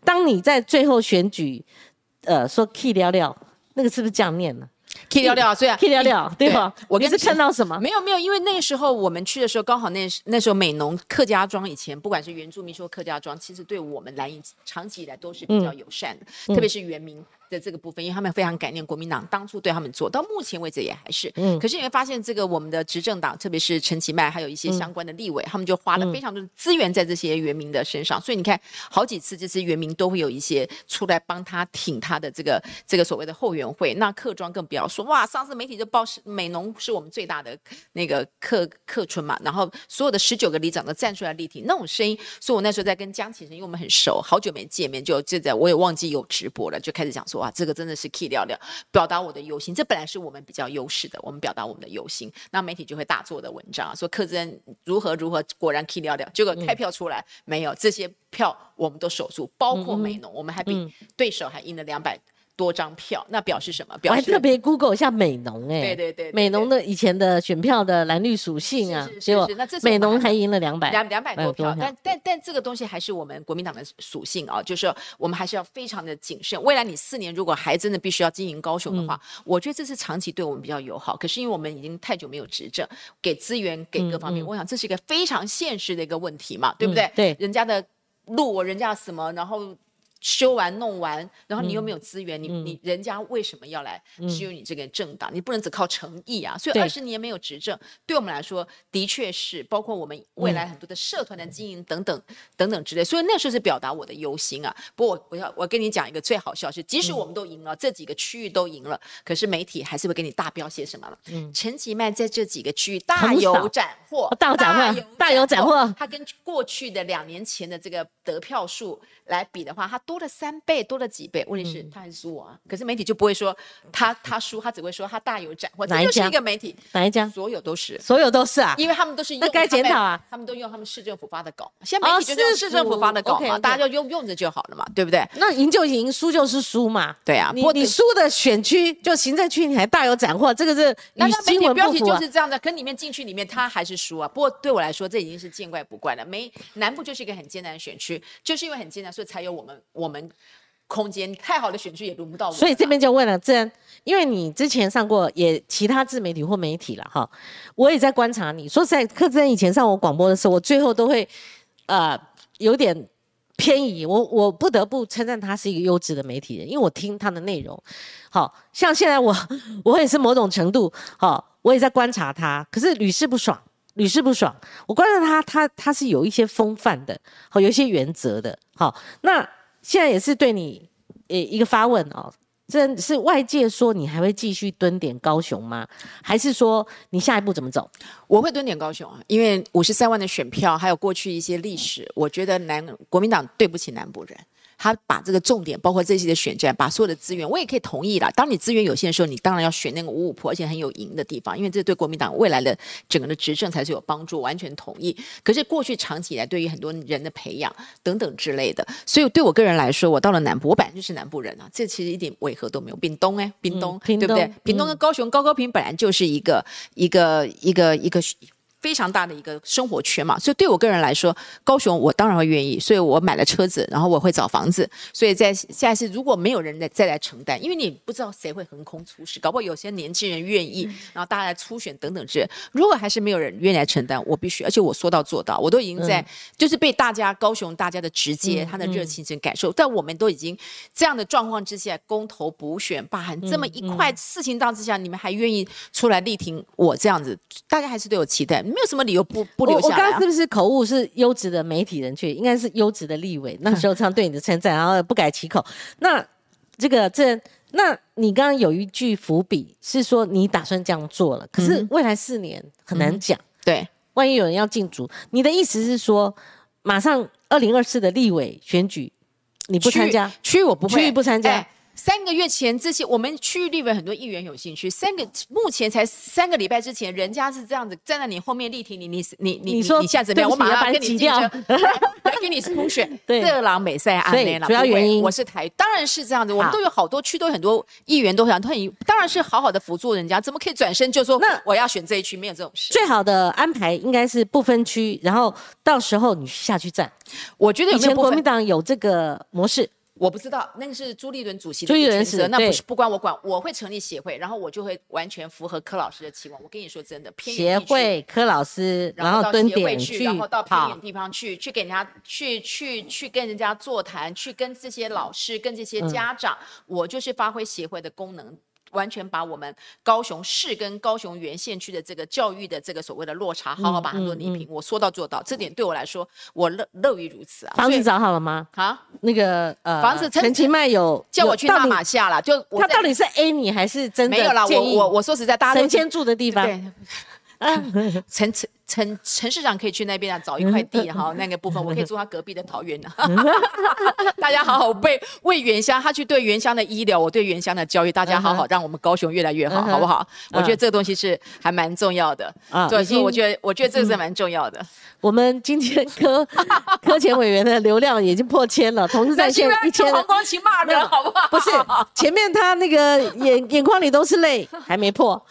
Speaker 1: 当你在最后选举，呃，说 key 聊聊，那个是不是这样念呢
Speaker 2: ？K 聊聊，所以
Speaker 1: K 聊聊，对吧？我是看到什么？
Speaker 2: 没有没有，因为那个时候我们去的时候，刚好那那时候美农客家庄以前不管是原住民说客家庄，其实对我们蓝营长期以来都是比较友善的，特别是原民。的这个部分，因为他们非常感念国民党当初对他们做到目前为止也还是，嗯，可是你会发现这个我们的执政党，特别是陈其迈，还有一些相关的立委，他们就花了非常多的资源在这些原民的身上，所以你看好几次这些原民都会有一些出来帮他挺他的这个这个所谓的后援会，那客庄更不要说，哇，上次媒体就报是美农是我们最大的那个客客村嘛，然后所有的十九个里长都站出来力挺那种声音，所以我那时候在跟江启臣，因为我们很熟，好久没见面，就就在我也忘记有直播了，就开始讲说。啊，这个真的是 key 聊聊，表达我的忧心。这本来是我们比较优势的，我们表达我们的忧心，那媒体就会大做的文章，说柯恩如何如何，果然 key 聊聊。结果开票出来没有，这些票我们都守住，包括美农，我们还比对手还赢了两百。多张票，那表示什么？我
Speaker 1: 还特别 Google 一下美农哎，
Speaker 2: 对对对，
Speaker 1: 美农的以前的选票的蓝绿属性啊，是是是
Speaker 2: 结果
Speaker 1: 美农还赢了两百
Speaker 2: 两两百多票，但但但这个东西还是我们国民党的属性啊，就是我们还是要非常的谨慎。未来你四年如果还真的必须要经营高雄的话，我觉得这是长期对我们比较友好。可是因为我们已经太久没有执政，给资源给各方面，我想这是一个非常现实的一个问题嘛，对不对？
Speaker 1: 对，
Speaker 2: 人家的路，人家什么，然后。修完弄完，然后你又没有资源，你你人家为什么要来支援你这个政党？你不能只靠诚意啊！所以二十年没有执政，对我们来说的确是，包括我们未来很多的社团的经营等等等等之类。所以那时候是表达我的忧心啊！不过我我要我跟你讲一个最好笑是，即使我们都赢了，这几个区域都赢了，可是媒体还是会给你大标写什么了？陈其迈在这几个区域大有斩获，
Speaker 1: 大有斩获，大有斩获。
Speaker 2: 他跟过去的两年前的这个得票数来比的话，他多。多了三倍，多了几倍。问题
Speaker 1: 嗯
Speaker 2: 是他还是输我啊，可是媒体就不会说他他输，他只会说他大有斩获。这就是
Speaker 1: 哪一家
Speaker 2: 一个媒体，
Speaker 1: 哪一家？
Speaker 2: 所有都是。
Speaker 1: 所有都是啊。
Speaker 2: 因为他们都是用
Speaker 1: 那该检讨啊
Speaker 2: 他们都用他们市政府发的稿，现在媒
Speaker 1: 哦
Speaker 2: 体就是用
Speaker 1: 市
Speaker 2: 市政府发的稿
Speaker 1: 府
Speaker 2: 嘛大家就用用着就好了嘛，对不对？
Speaker 1: 那赢就赢，输就是输嘛。
Speaker 2: 对啊，
Speaker 1: 你你输的选区就行政区，你还大有斩获，这个是与
Speaker 2: 那他媒
Speaker 1: 新
Speaker 2: 体标题。就是这样的，可里面进去里面他还是输啊。不过对我来说，这已经是见怪不怪了。没南部就是一个很艰难的选区，就是因为很艰难，所以才有我们我我们空间太好的选区也轮不到我。
Speaker 1: 所以这边就问了自然，因为你之前上过也其他自媒体或媒体了哈，我也在观察你。说实在，柯震以前上我广播的时候，我最后都会呃有点偏移。我我不得不称赞他是一个优质的媒体人，因为我听他的内容，好像现在我 (laughs) 我也是某种程度好，我也在观察他，可是屡试不爽。屡试不爽，我观察他，他他是有一些风范的，好，有一些原则的，好。那现在也是对你呃一个发问哦，这是外界说你还会继续蹲点高雄吗？还是说你下一步怎么走？
Speaker 2: 我会蹲点高雄啊，因为五十三万的选票，还有过去一些历史，我觉得南国民党对不起南部人。他把这个重点，包括这些的选战，把所有的资源，我也可以同意啦。当你资源有限的时候，你当然要选那个五五坡，而且很有赢的地方，因为这对国民党未来的整个的执政才是有帮助，完全同意。可是过去长期以来，对于很多人的培养等等之类的，所以对我个人来说，我到了南部，我本来就是南部人啊，这其实一点违和都没有。屏东哎，屏东，对不对
Speaker 1: 东？
Speaker 2: 屏东跟高雄，高高平本来就是一个一个一个一个。非常大的一个生活圈嘛，所以对我个人来说，高雄我当然会愿意，所以我买了车子，然后我会找房子，所以在下一次如果没有人再再来承担，因为你不知道谁会横空出世，搞不好有些年轻人愿意，然后大家来初选等等之类，如果还是没有人愿意来承担，我必须，而且我说到做到，我都已经在、就是被大家高雄大家的直接、他的热情跟感受，但我们都已经这样的状况之下，公投补选罢韩这么一块事情当之下，你们还愿意出来力挺我这样子，大家还是对我期待，没有什么理由不不留下来、啊
Speaker 1: 我我刚刚是。不是口误？是优质的媒体人去，应该是优质的立委。那时候常对你的称赞，然后不改其口。那这个这，那你刚刚有一句伏笔是说你打算这样做了，可
Speaker 2: 嗯
Speaker 1: 是未来四年很难讲。
Speaker 2: 对，
Speaker 1: 万一有人要进组，你的意思是说，马上二零二四的立委选举你不参加？
Speaker 2: 区域我不会，
Speaker 1: 区域不参加
Speaker 2: 哎三个月前之前，我们区域立委很多议员有兴趣。三个目前才三个礼拜之前，人家是这样子站在你后面力挺你，你你你
Speaker 1: 你说
Speaker 2: 你现在怎么样？我马上跟你
Speaker 1: 要把你挤掉
Speaker 2: 竞争，(laughs) 来来跟你初选。(laughs)
Speaker 1: 对
Speaker 2: 色狼美赛安
Speaker 1: 所以
Speaker 2: 内啦，不会
Speaker 1: 主要原因
Speaker 2: 我是台，当然是这样子。我们都有好多区，都有很多议员都想，他很当然是好好的辅助人家，怎么可以转身就说
Speaker 1: 那
Speaker 2: 我要选这一区？没有这种事。
Speaker 1: 最好的安排应该是不分区，然后到时候你下去站。
Speaker 2: 我觉得
Speaker 1: 以前国民党有这个模式，
Speaker 2: 我不知道，那个是朱立伦主席的
Speaker 1: 朱立伦
Speaker 2: 一个权责那不是不关我管，我会成立协会，然后我就会完全符合柯老师的期望。我跟你说真的，偏
Speaker 1: 协会柯老师，然后
Speaker 2: 到
Speaker 1: 蹲
Speaker 2: 协会去，
Speaker 1: 点去
Speaker 2: 然后到偏远，地方去，去给人家去去去跟人家座谈，去跟这些老师、跟这些
Speaker 1: 嗯
Speaker 2: 家长，我就是发挥协会的功能。完全把我们高雄市跟高雄原县区的这个教育的这个所谓的落差，好好把它做弥平。我说到做到，这点对我来说，我乐乐于如此啊。
Speaker 1: 房子找好了吗？
Speaker 2: 啊，
Speaker 1: 那个呃，
Speaker 2: 房子陈
Speaker 1: 陈其迈有
Speaker 2: 叫我去纳
Speaker 1: 有到底
Speaker 2: 马夏了，就
Speaker 1: 他到底是 A 你还是真的
Speaker 2: 没有啦，
Speaker 1: 建议
Speaker 2: 我我我说实在，大家都
Speaker 1: 神仙住的地方？
Speaker 2: 对，(laughs) 陈陈陈陈市长可以去那边啊，找一块地，然后那个部分我可以住他隔壁的桃园啊。(laughs) 大家好好为为原乡，他去对原乡的医疗，我对原乡的教育，大家好好让我们高雄越来越好，好不好？我觉得
Speaker 1: 嗯
Speaker 2: 这个东西是还蛮重要的
Speaker 1: 啊
Speaker 2: 对，所以我觉得我觉得这个是蛮重要的。
Speaker 1: 我们今天科 (laughs) 科前委员的流量已经破千了，同时在线一千了。
Speaker 2: 黄光琴骂人，好不好？
Speaker 1: 不是，前面他那个眼眼眶里都是泪，还没破。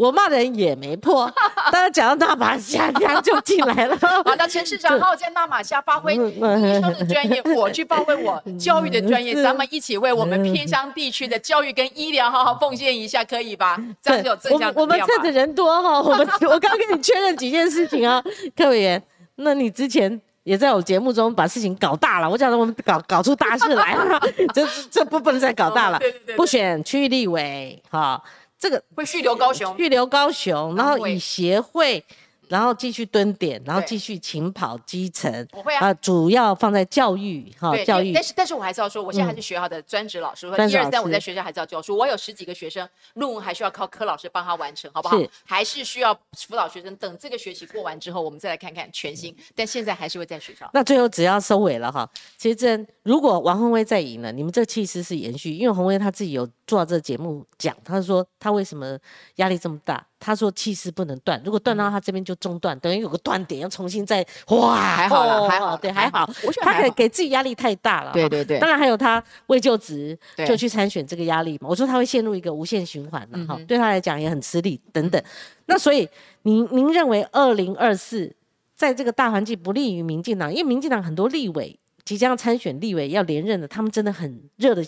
Speaker 1: 我骂人也没破，大家讲到大马下江就进来了。(laughs)
Speaker 2: 好的，陈市长，好好在纳马夏发挥
Speaker 1: 嗯
Speaker 2: 医生的专业，我去发挥我教育的专业，
Speaker 1: 是
Speaker 2: 咱们一起为我们偏乡地区的教育跟医疗好好奉献一下，可以吧？这样就有正
Speaker 1: 我
Speaker 2: 向
Speaker 1: 们我们
Speaker 2: 能量吧
Speaker 1: 趁着人多哈，我们我刚跟你确认几件事情啊，(laughs) 柯委员，那你之前也在我节目中把事情搞大了，我讲的我们搞搞出大事来了，(laughs) 这这不不能再搞大了，不选区域立委哈，这个
Speaker 2: 会续留高雄。
Speaker 1: 续留高雄，然后以协会然后继续蹲点，然后继续勤跑基层，
Speaker 2: 我会啊
Speaker 1: 啊，主要放在教育哈，
Speaker 2: 对，
Speaker 1: 教育
Speaker 2: 但是但是我还是要说，我现在还是学校的专职老师，一二三，我在学校还是要教书。我有十几个学生，论文还需要靠柯老师帮他完成，好不好
Speaker 1: 是？
Speaker 2: 还是需要辅导学生。等这个学期过完之后，我们再来看看全新。但现在还是会在学校。
Speaker 1: 那最后只要收尾了哈。其实这如果王宏威再赢了，你们这气势是延续，因为宏威他自己有做这个节目讲，他说他为什么压力这么大？他说气势不能断，如果断到他这边就中断，等于有个断点要重新再哇，
Speaker 2: 还好啦
Speaker 1: 哦
Speaker 2: 还好
Speaker 1: 对，
Speaker 2: 还好。
Speaker 1: 他给
Speaker 2: 我觉得还好
Speaker 1: 给自己压力太大了。
Speaker 2: 对对对
Speaker 1: 当然还有他未就职就去参选这个压力嘛。我说他会陷入一个无限循环了哈，对他来讲也很吃力等等。那所以您您认为二零二四在这个大环境不利于民进党，因为民进党很多立委即将参选立委要连任的，他们真的很热的，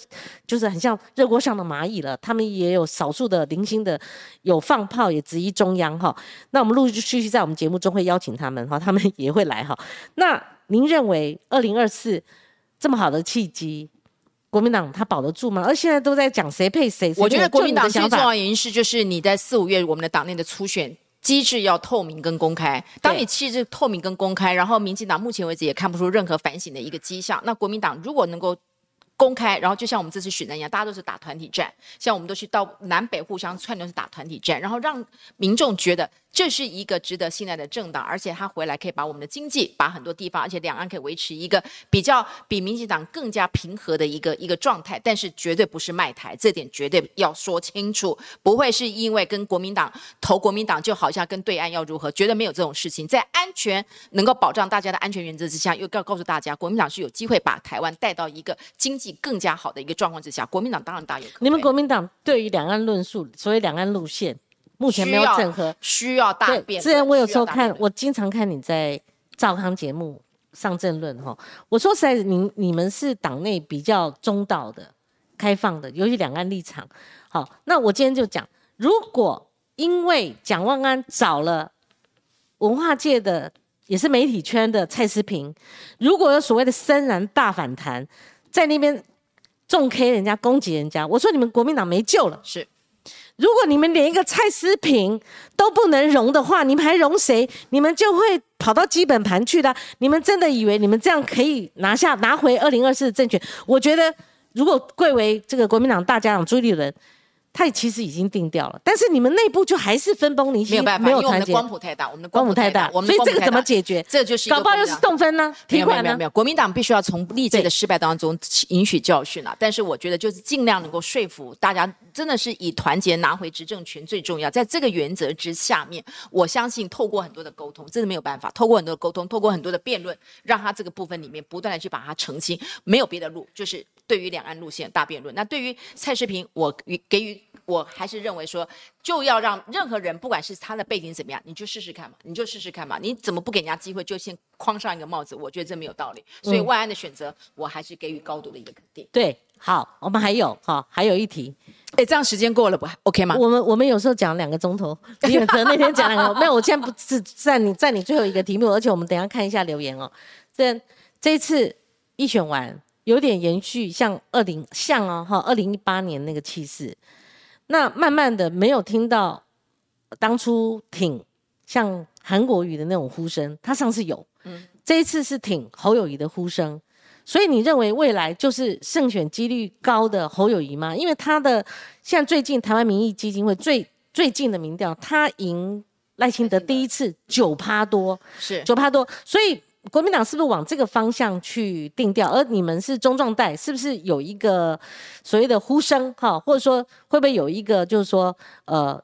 Speaker 1: 就是很像热锅上的蚂蚁了。他们也有少数的零星的有放炮，也质疑中央哈。那我们陆陆续续在我们节目中会邀请他们哈，他们也会来哈。那您认为二零二四这么好的契机？国民党他保得住吗？而现在都在讲谁配谁，
Speaker 2: 我觉得国民党最重要的原因是，就是你在四五月我们的党内的初选。机制要透明跟公开，当你机制透明跟公开，然后民进党目前为止也看不出任何反省的一个迹象，那国民党如果能够公开，然后就像我们这次选战一样，大家都是打团体战，像我们都去到南北互相串联是打团体战，然后让民众觉得这是一个值得信赖的政党，而且他回来可以把我们的经济，把很多地方，而且两岸可以维持一个比较比民进党更加平和的一个一个状态，但是绝对不是卖台，这点绝对要说清楚，不会是因为跟国民党投国民党就好像跟对岸要如何，绝对没有这种事情，在安全能够保障大家的安全原则之下，又要告诉大家，国民党是有机会把台湾带到一个经济更加好的一个状况之下，国民党当然大有可为。
Speaker 1: 你们国民党对于两岸论述，所谓两岸路线，目前没有整合。
Speaker 2: 需要大
Speaker 1: 对，
Speaker 2: 变论。
Speaker 1: 之前我有时候看我经常看你在赵康节目上政论哈。我说实在，你你们是党内比较中道的、开放的，尤其两岸立场。好，那我今天就讲，如果因为蒋万安找了文化界的，也是媒体圈的蔡思平，如果有所谓的森然大反弹，在那边重 K 人家、攻击人家，我说你们国民党没救了。
Speaker 2: 是
Speaker 1: 如果你们连一个蔡思平都不能容的话，你们还容谁？你们就会跑到基本盘去的。你们真的以为你们这样可以拿下拿回二零二四的政权？我觉得，如果贵为这个国民党大家长朱立伦，他其实已经定掉了，但是你们内部就还是分崩离析，
Speaker 2: 没有办法，
Speaker 1: 没有团结，
Speaker 2: 因为我们的光谱太大，我们的
Speaker 1: 光谱太
Speaker 2: 大
Speaker 1: 所以这个怎么？解决？
Speaker 2: 这就是
Speaker 1: 搞不好又是动分呢，
Speaker 2: 没
Speaker 1: 提款呢
Speaker 2: 有没有没有国民党必须要从历届
Speaker 1: 对
Speaker 2: 的失败当中引取教训啊！但是我觉得就是尽量能够说服大家，真的是以团结拿回执政权最重要。在这个原则之下面，我相信透过很多的沟通，真的没有办法，透过很多的沟通，透过很多的辩论，让他这个部分里面不断的去把它澄清，没有别的路，就是对于两岸路线大辩论。那对于蔡世平，我予给予我还是认为说，就要让任何人，不管是他的背景怎么样，你就试试看嘛，你就试试看嘛，你怎么不给人家机会，就先框上一个帽子？我觉得这没有道理。所以
Speaker 1: 嗯
Speaker 2: 万安的选择，我还是给予高度的一个肯定。
Speaker 1: 对，好，我们还有哈，还有一题，
Speaker 2: 哎，这样时间过了不？OK 吗？
Speaker 1: 我们我们有时候讲两个钟头，李远哲那天讲两个，(laughs) 没有，我现在不是在你在你最后一个题目，而且我们等一下看一下留言哦。这这一次一选完，有点延续像二零像哦哈，二零一八年那个气势，那慢慢的没有听到当初挺像韩国瑜的那种呼声，他上次有，
Speaker 2: 嗯
Speaker 1: 这一次是挺侯友谊的呼声。所以你认为未来就是胜选几率高的侯友谊吗？因为他的现在最近台湾民意基金会最最近的民调，他赢赖清德第一次九趴多，
Speaker 2: 是
Speaker 1: 九趴多，所以国民党是不是往这个方向去定调？而你们是中壮代，是不是有一个所谓的呼声哈？或者说会不会有一个就是说呃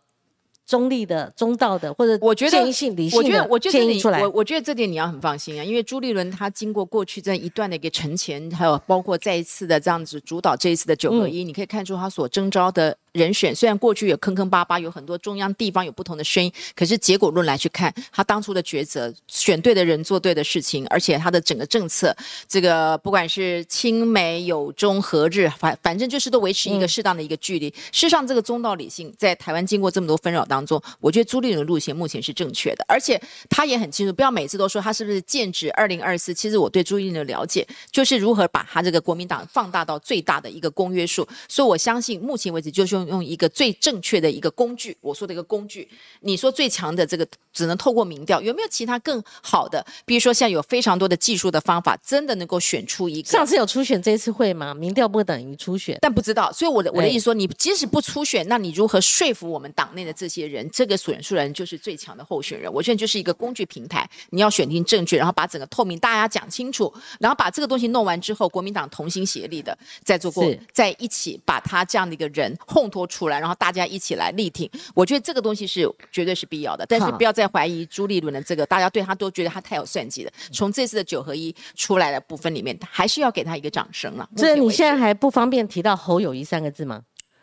Speaker 1: 中立的、中道的，或者
Speaker 2: 我觉得
Speaker 1: 建议性、理
Speaker 2: 我觉得，
Speaker 1: 性的
Speaker 2: 我觉得
Speaker 1: 建议出来
Speaker 2: 我？我觉得这点你要很放心啊，因为朱立伦他经过过去这一段的一个沉潜，还有包括再一次的这样子主导这一次的九合
Speaker 1: 嗯
Speaker 2: 一，你可以看出他所征召的人选，虽然过去有坑坑巴巴，有很多中央地方有不同的声音，可是结果论来去看，他当初的抉择，选对的人做对的事情，而且他的整个政策，这个不管是亲美友中和日，反反正就是都维持一个适当的一个距离。事实上，这个中道理性在台湾经过这么多纷扰当中，我觉得朱立伦的路线目前是正确的，而且他也很清楚，不要每次都说他是不是剑指二零二四。其实我对朱立伦的了解，就是如何把他这个国民党放大到最大的一个公约数。所以我相信，目前为止就是用用一个最正确的一个工具。我说的一个工具，你说最强的这个只能透过民调，有没有其他更好的？比如说，现在有非常多的技术的方法，真的能够选出一个。
Speaker 1: 上次有初选，这次会吗？民调不等于初选，
Speaker 2: 但不知道。所以我的我的意思说，你即使不初选，那你如何说服我们党内的这些人，这个选出人就是最强的候选人？我现在就是一个工具平台，你要选定正确，然后把整个透明大家讲清楚，然后把这个东西弄完之后，国民党同心协力的再做过，在一起把他这样的一个人烘托出来，然后大家一起来力挺。我觉得这个东西是绝对是必要的，但是不要再怀疑朱立伦的这个，大家对他都觉得他太有算计了。从这次的九合一出来的部分里面，还是要给他一个掌声了。
Speaker 1: 这你现在还不方便提到侯友谊三个字吗？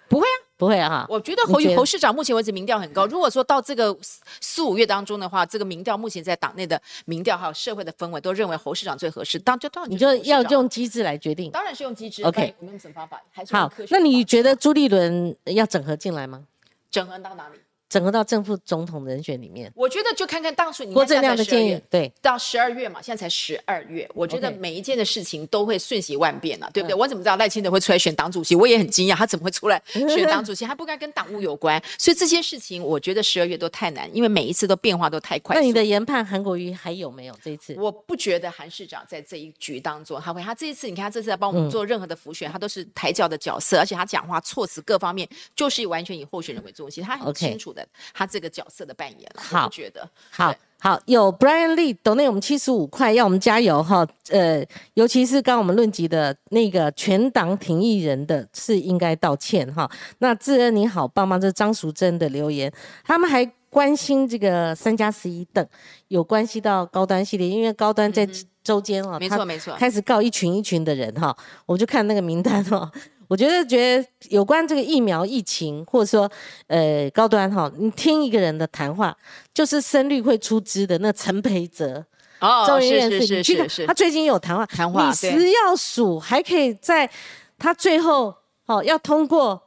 Speaker 2: 不会啊。
Speaker 1: 不会啊，
Speaker 2: 我觉得侯侯市长目前为止民调很高。如果说到这个四五月当中的话，这个民调目前在党内的民调还有社会的氛围都认为侯市长最合适。当就到
Speaker 1: 你就要用机制来决定，
Speaker 2: 当然是用机制。
Speaker 1: OK，
Speaker 2: 我们用什么方法？
Speaker 1: 还是好，那你觉得朱立伦要整合进来吗？
Speaker 2: 整合到哪里？
Speaker 1: 整合到正副总统人选里面，
Speaker 2: 我觉得就看看当初
Speaker 1: 郭正亮的建议，对，
Speaker 2: 到十二月嘛，现在才十二月，我觉得每一件的事情都会瞬息万变了，对不对？我怎么知道赖清德会出来选党主席？我也很惊讶，他怎么会出来 (laughs) 选党主席？他不该跟党务有关，所以这些事情我觉得十二月都太难，因为每一次都变化都太快。
Speaker 1: 那你的研判韩国瑜还有没有这一次？
Speaker 2: 我不觉得韩市长在这一局当中他会，他这一次你看他这次在帮我们做任何的浮选，他都是抬轿的角色，而且他讲话措辞各方面就是完全以候选人为中心，他很清楚的，他这个。角色的扮演了，好，觉得
Speaker 1: 好好有 Brian Lee 抖内我们七十五块，要我们加油哈。呃，尤其是刚我们论及的那个全党挺艺人的，是应该道歉哈。那智恩你好棒棒，这是张淑珍的留言，他们还关心这个三加十一等，有关系到高端系列，因为高端在周间哦，
Speaker 2: 没错没错，
Speaker 1: 开始告一群一群的人哈，我就看那个名单哦。我觉得，觉得有关这个疫苗疫情，或者说，呃，高端哈，你听一个人的谈话，就是声律会出资的那陈培哲，
Speaker 2: 哦，是是是是，
Speaker 1: 他最近有谈话，
Speaker 2: 谈话，
Speaker 1: 你食要署还可以在他最后，哦要通过。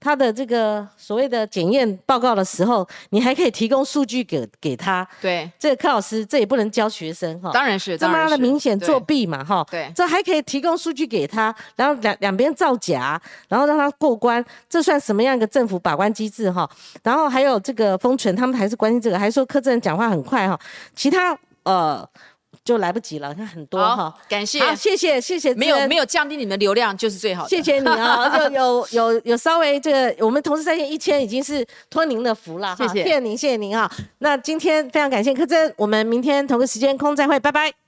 Speaker 1: 他的这个所谓的检验报告的时候，你还可以提供数据给给他。
Speaker 2: 对，
Speaker 1: 这个柯老师这也不能教学生哈。
Speaker 2: 当然是，
Speaker 1: 这么的明显作弊嘛哈。
Speaker 2: 对，
Speaker 1: 这还可以提供数据给他，然后两两边造假，然后让他过关，这算什么样一个政府把关机制哈？然后还有这个封存，他们还是关心这个，还说柯震讲话很快哈。其他呃。就来不及了，看很多哈，
Speaker 2: 感谢，
Speaker 1: 好，谢谢，谢谢，
Speaker 2: 没有没有降低你们的流量就是最好的，
Speaker 1: 谢谢你啊，(laughs) 有有有有稍微这个，我们同时在线一千已经是托您的福了，
Speaker 2: 谢谢，
Speaker 1: 谢谢您，谢谢您啊，那今天非常感谢柯真，我们明天同个时间空再会，拜拜。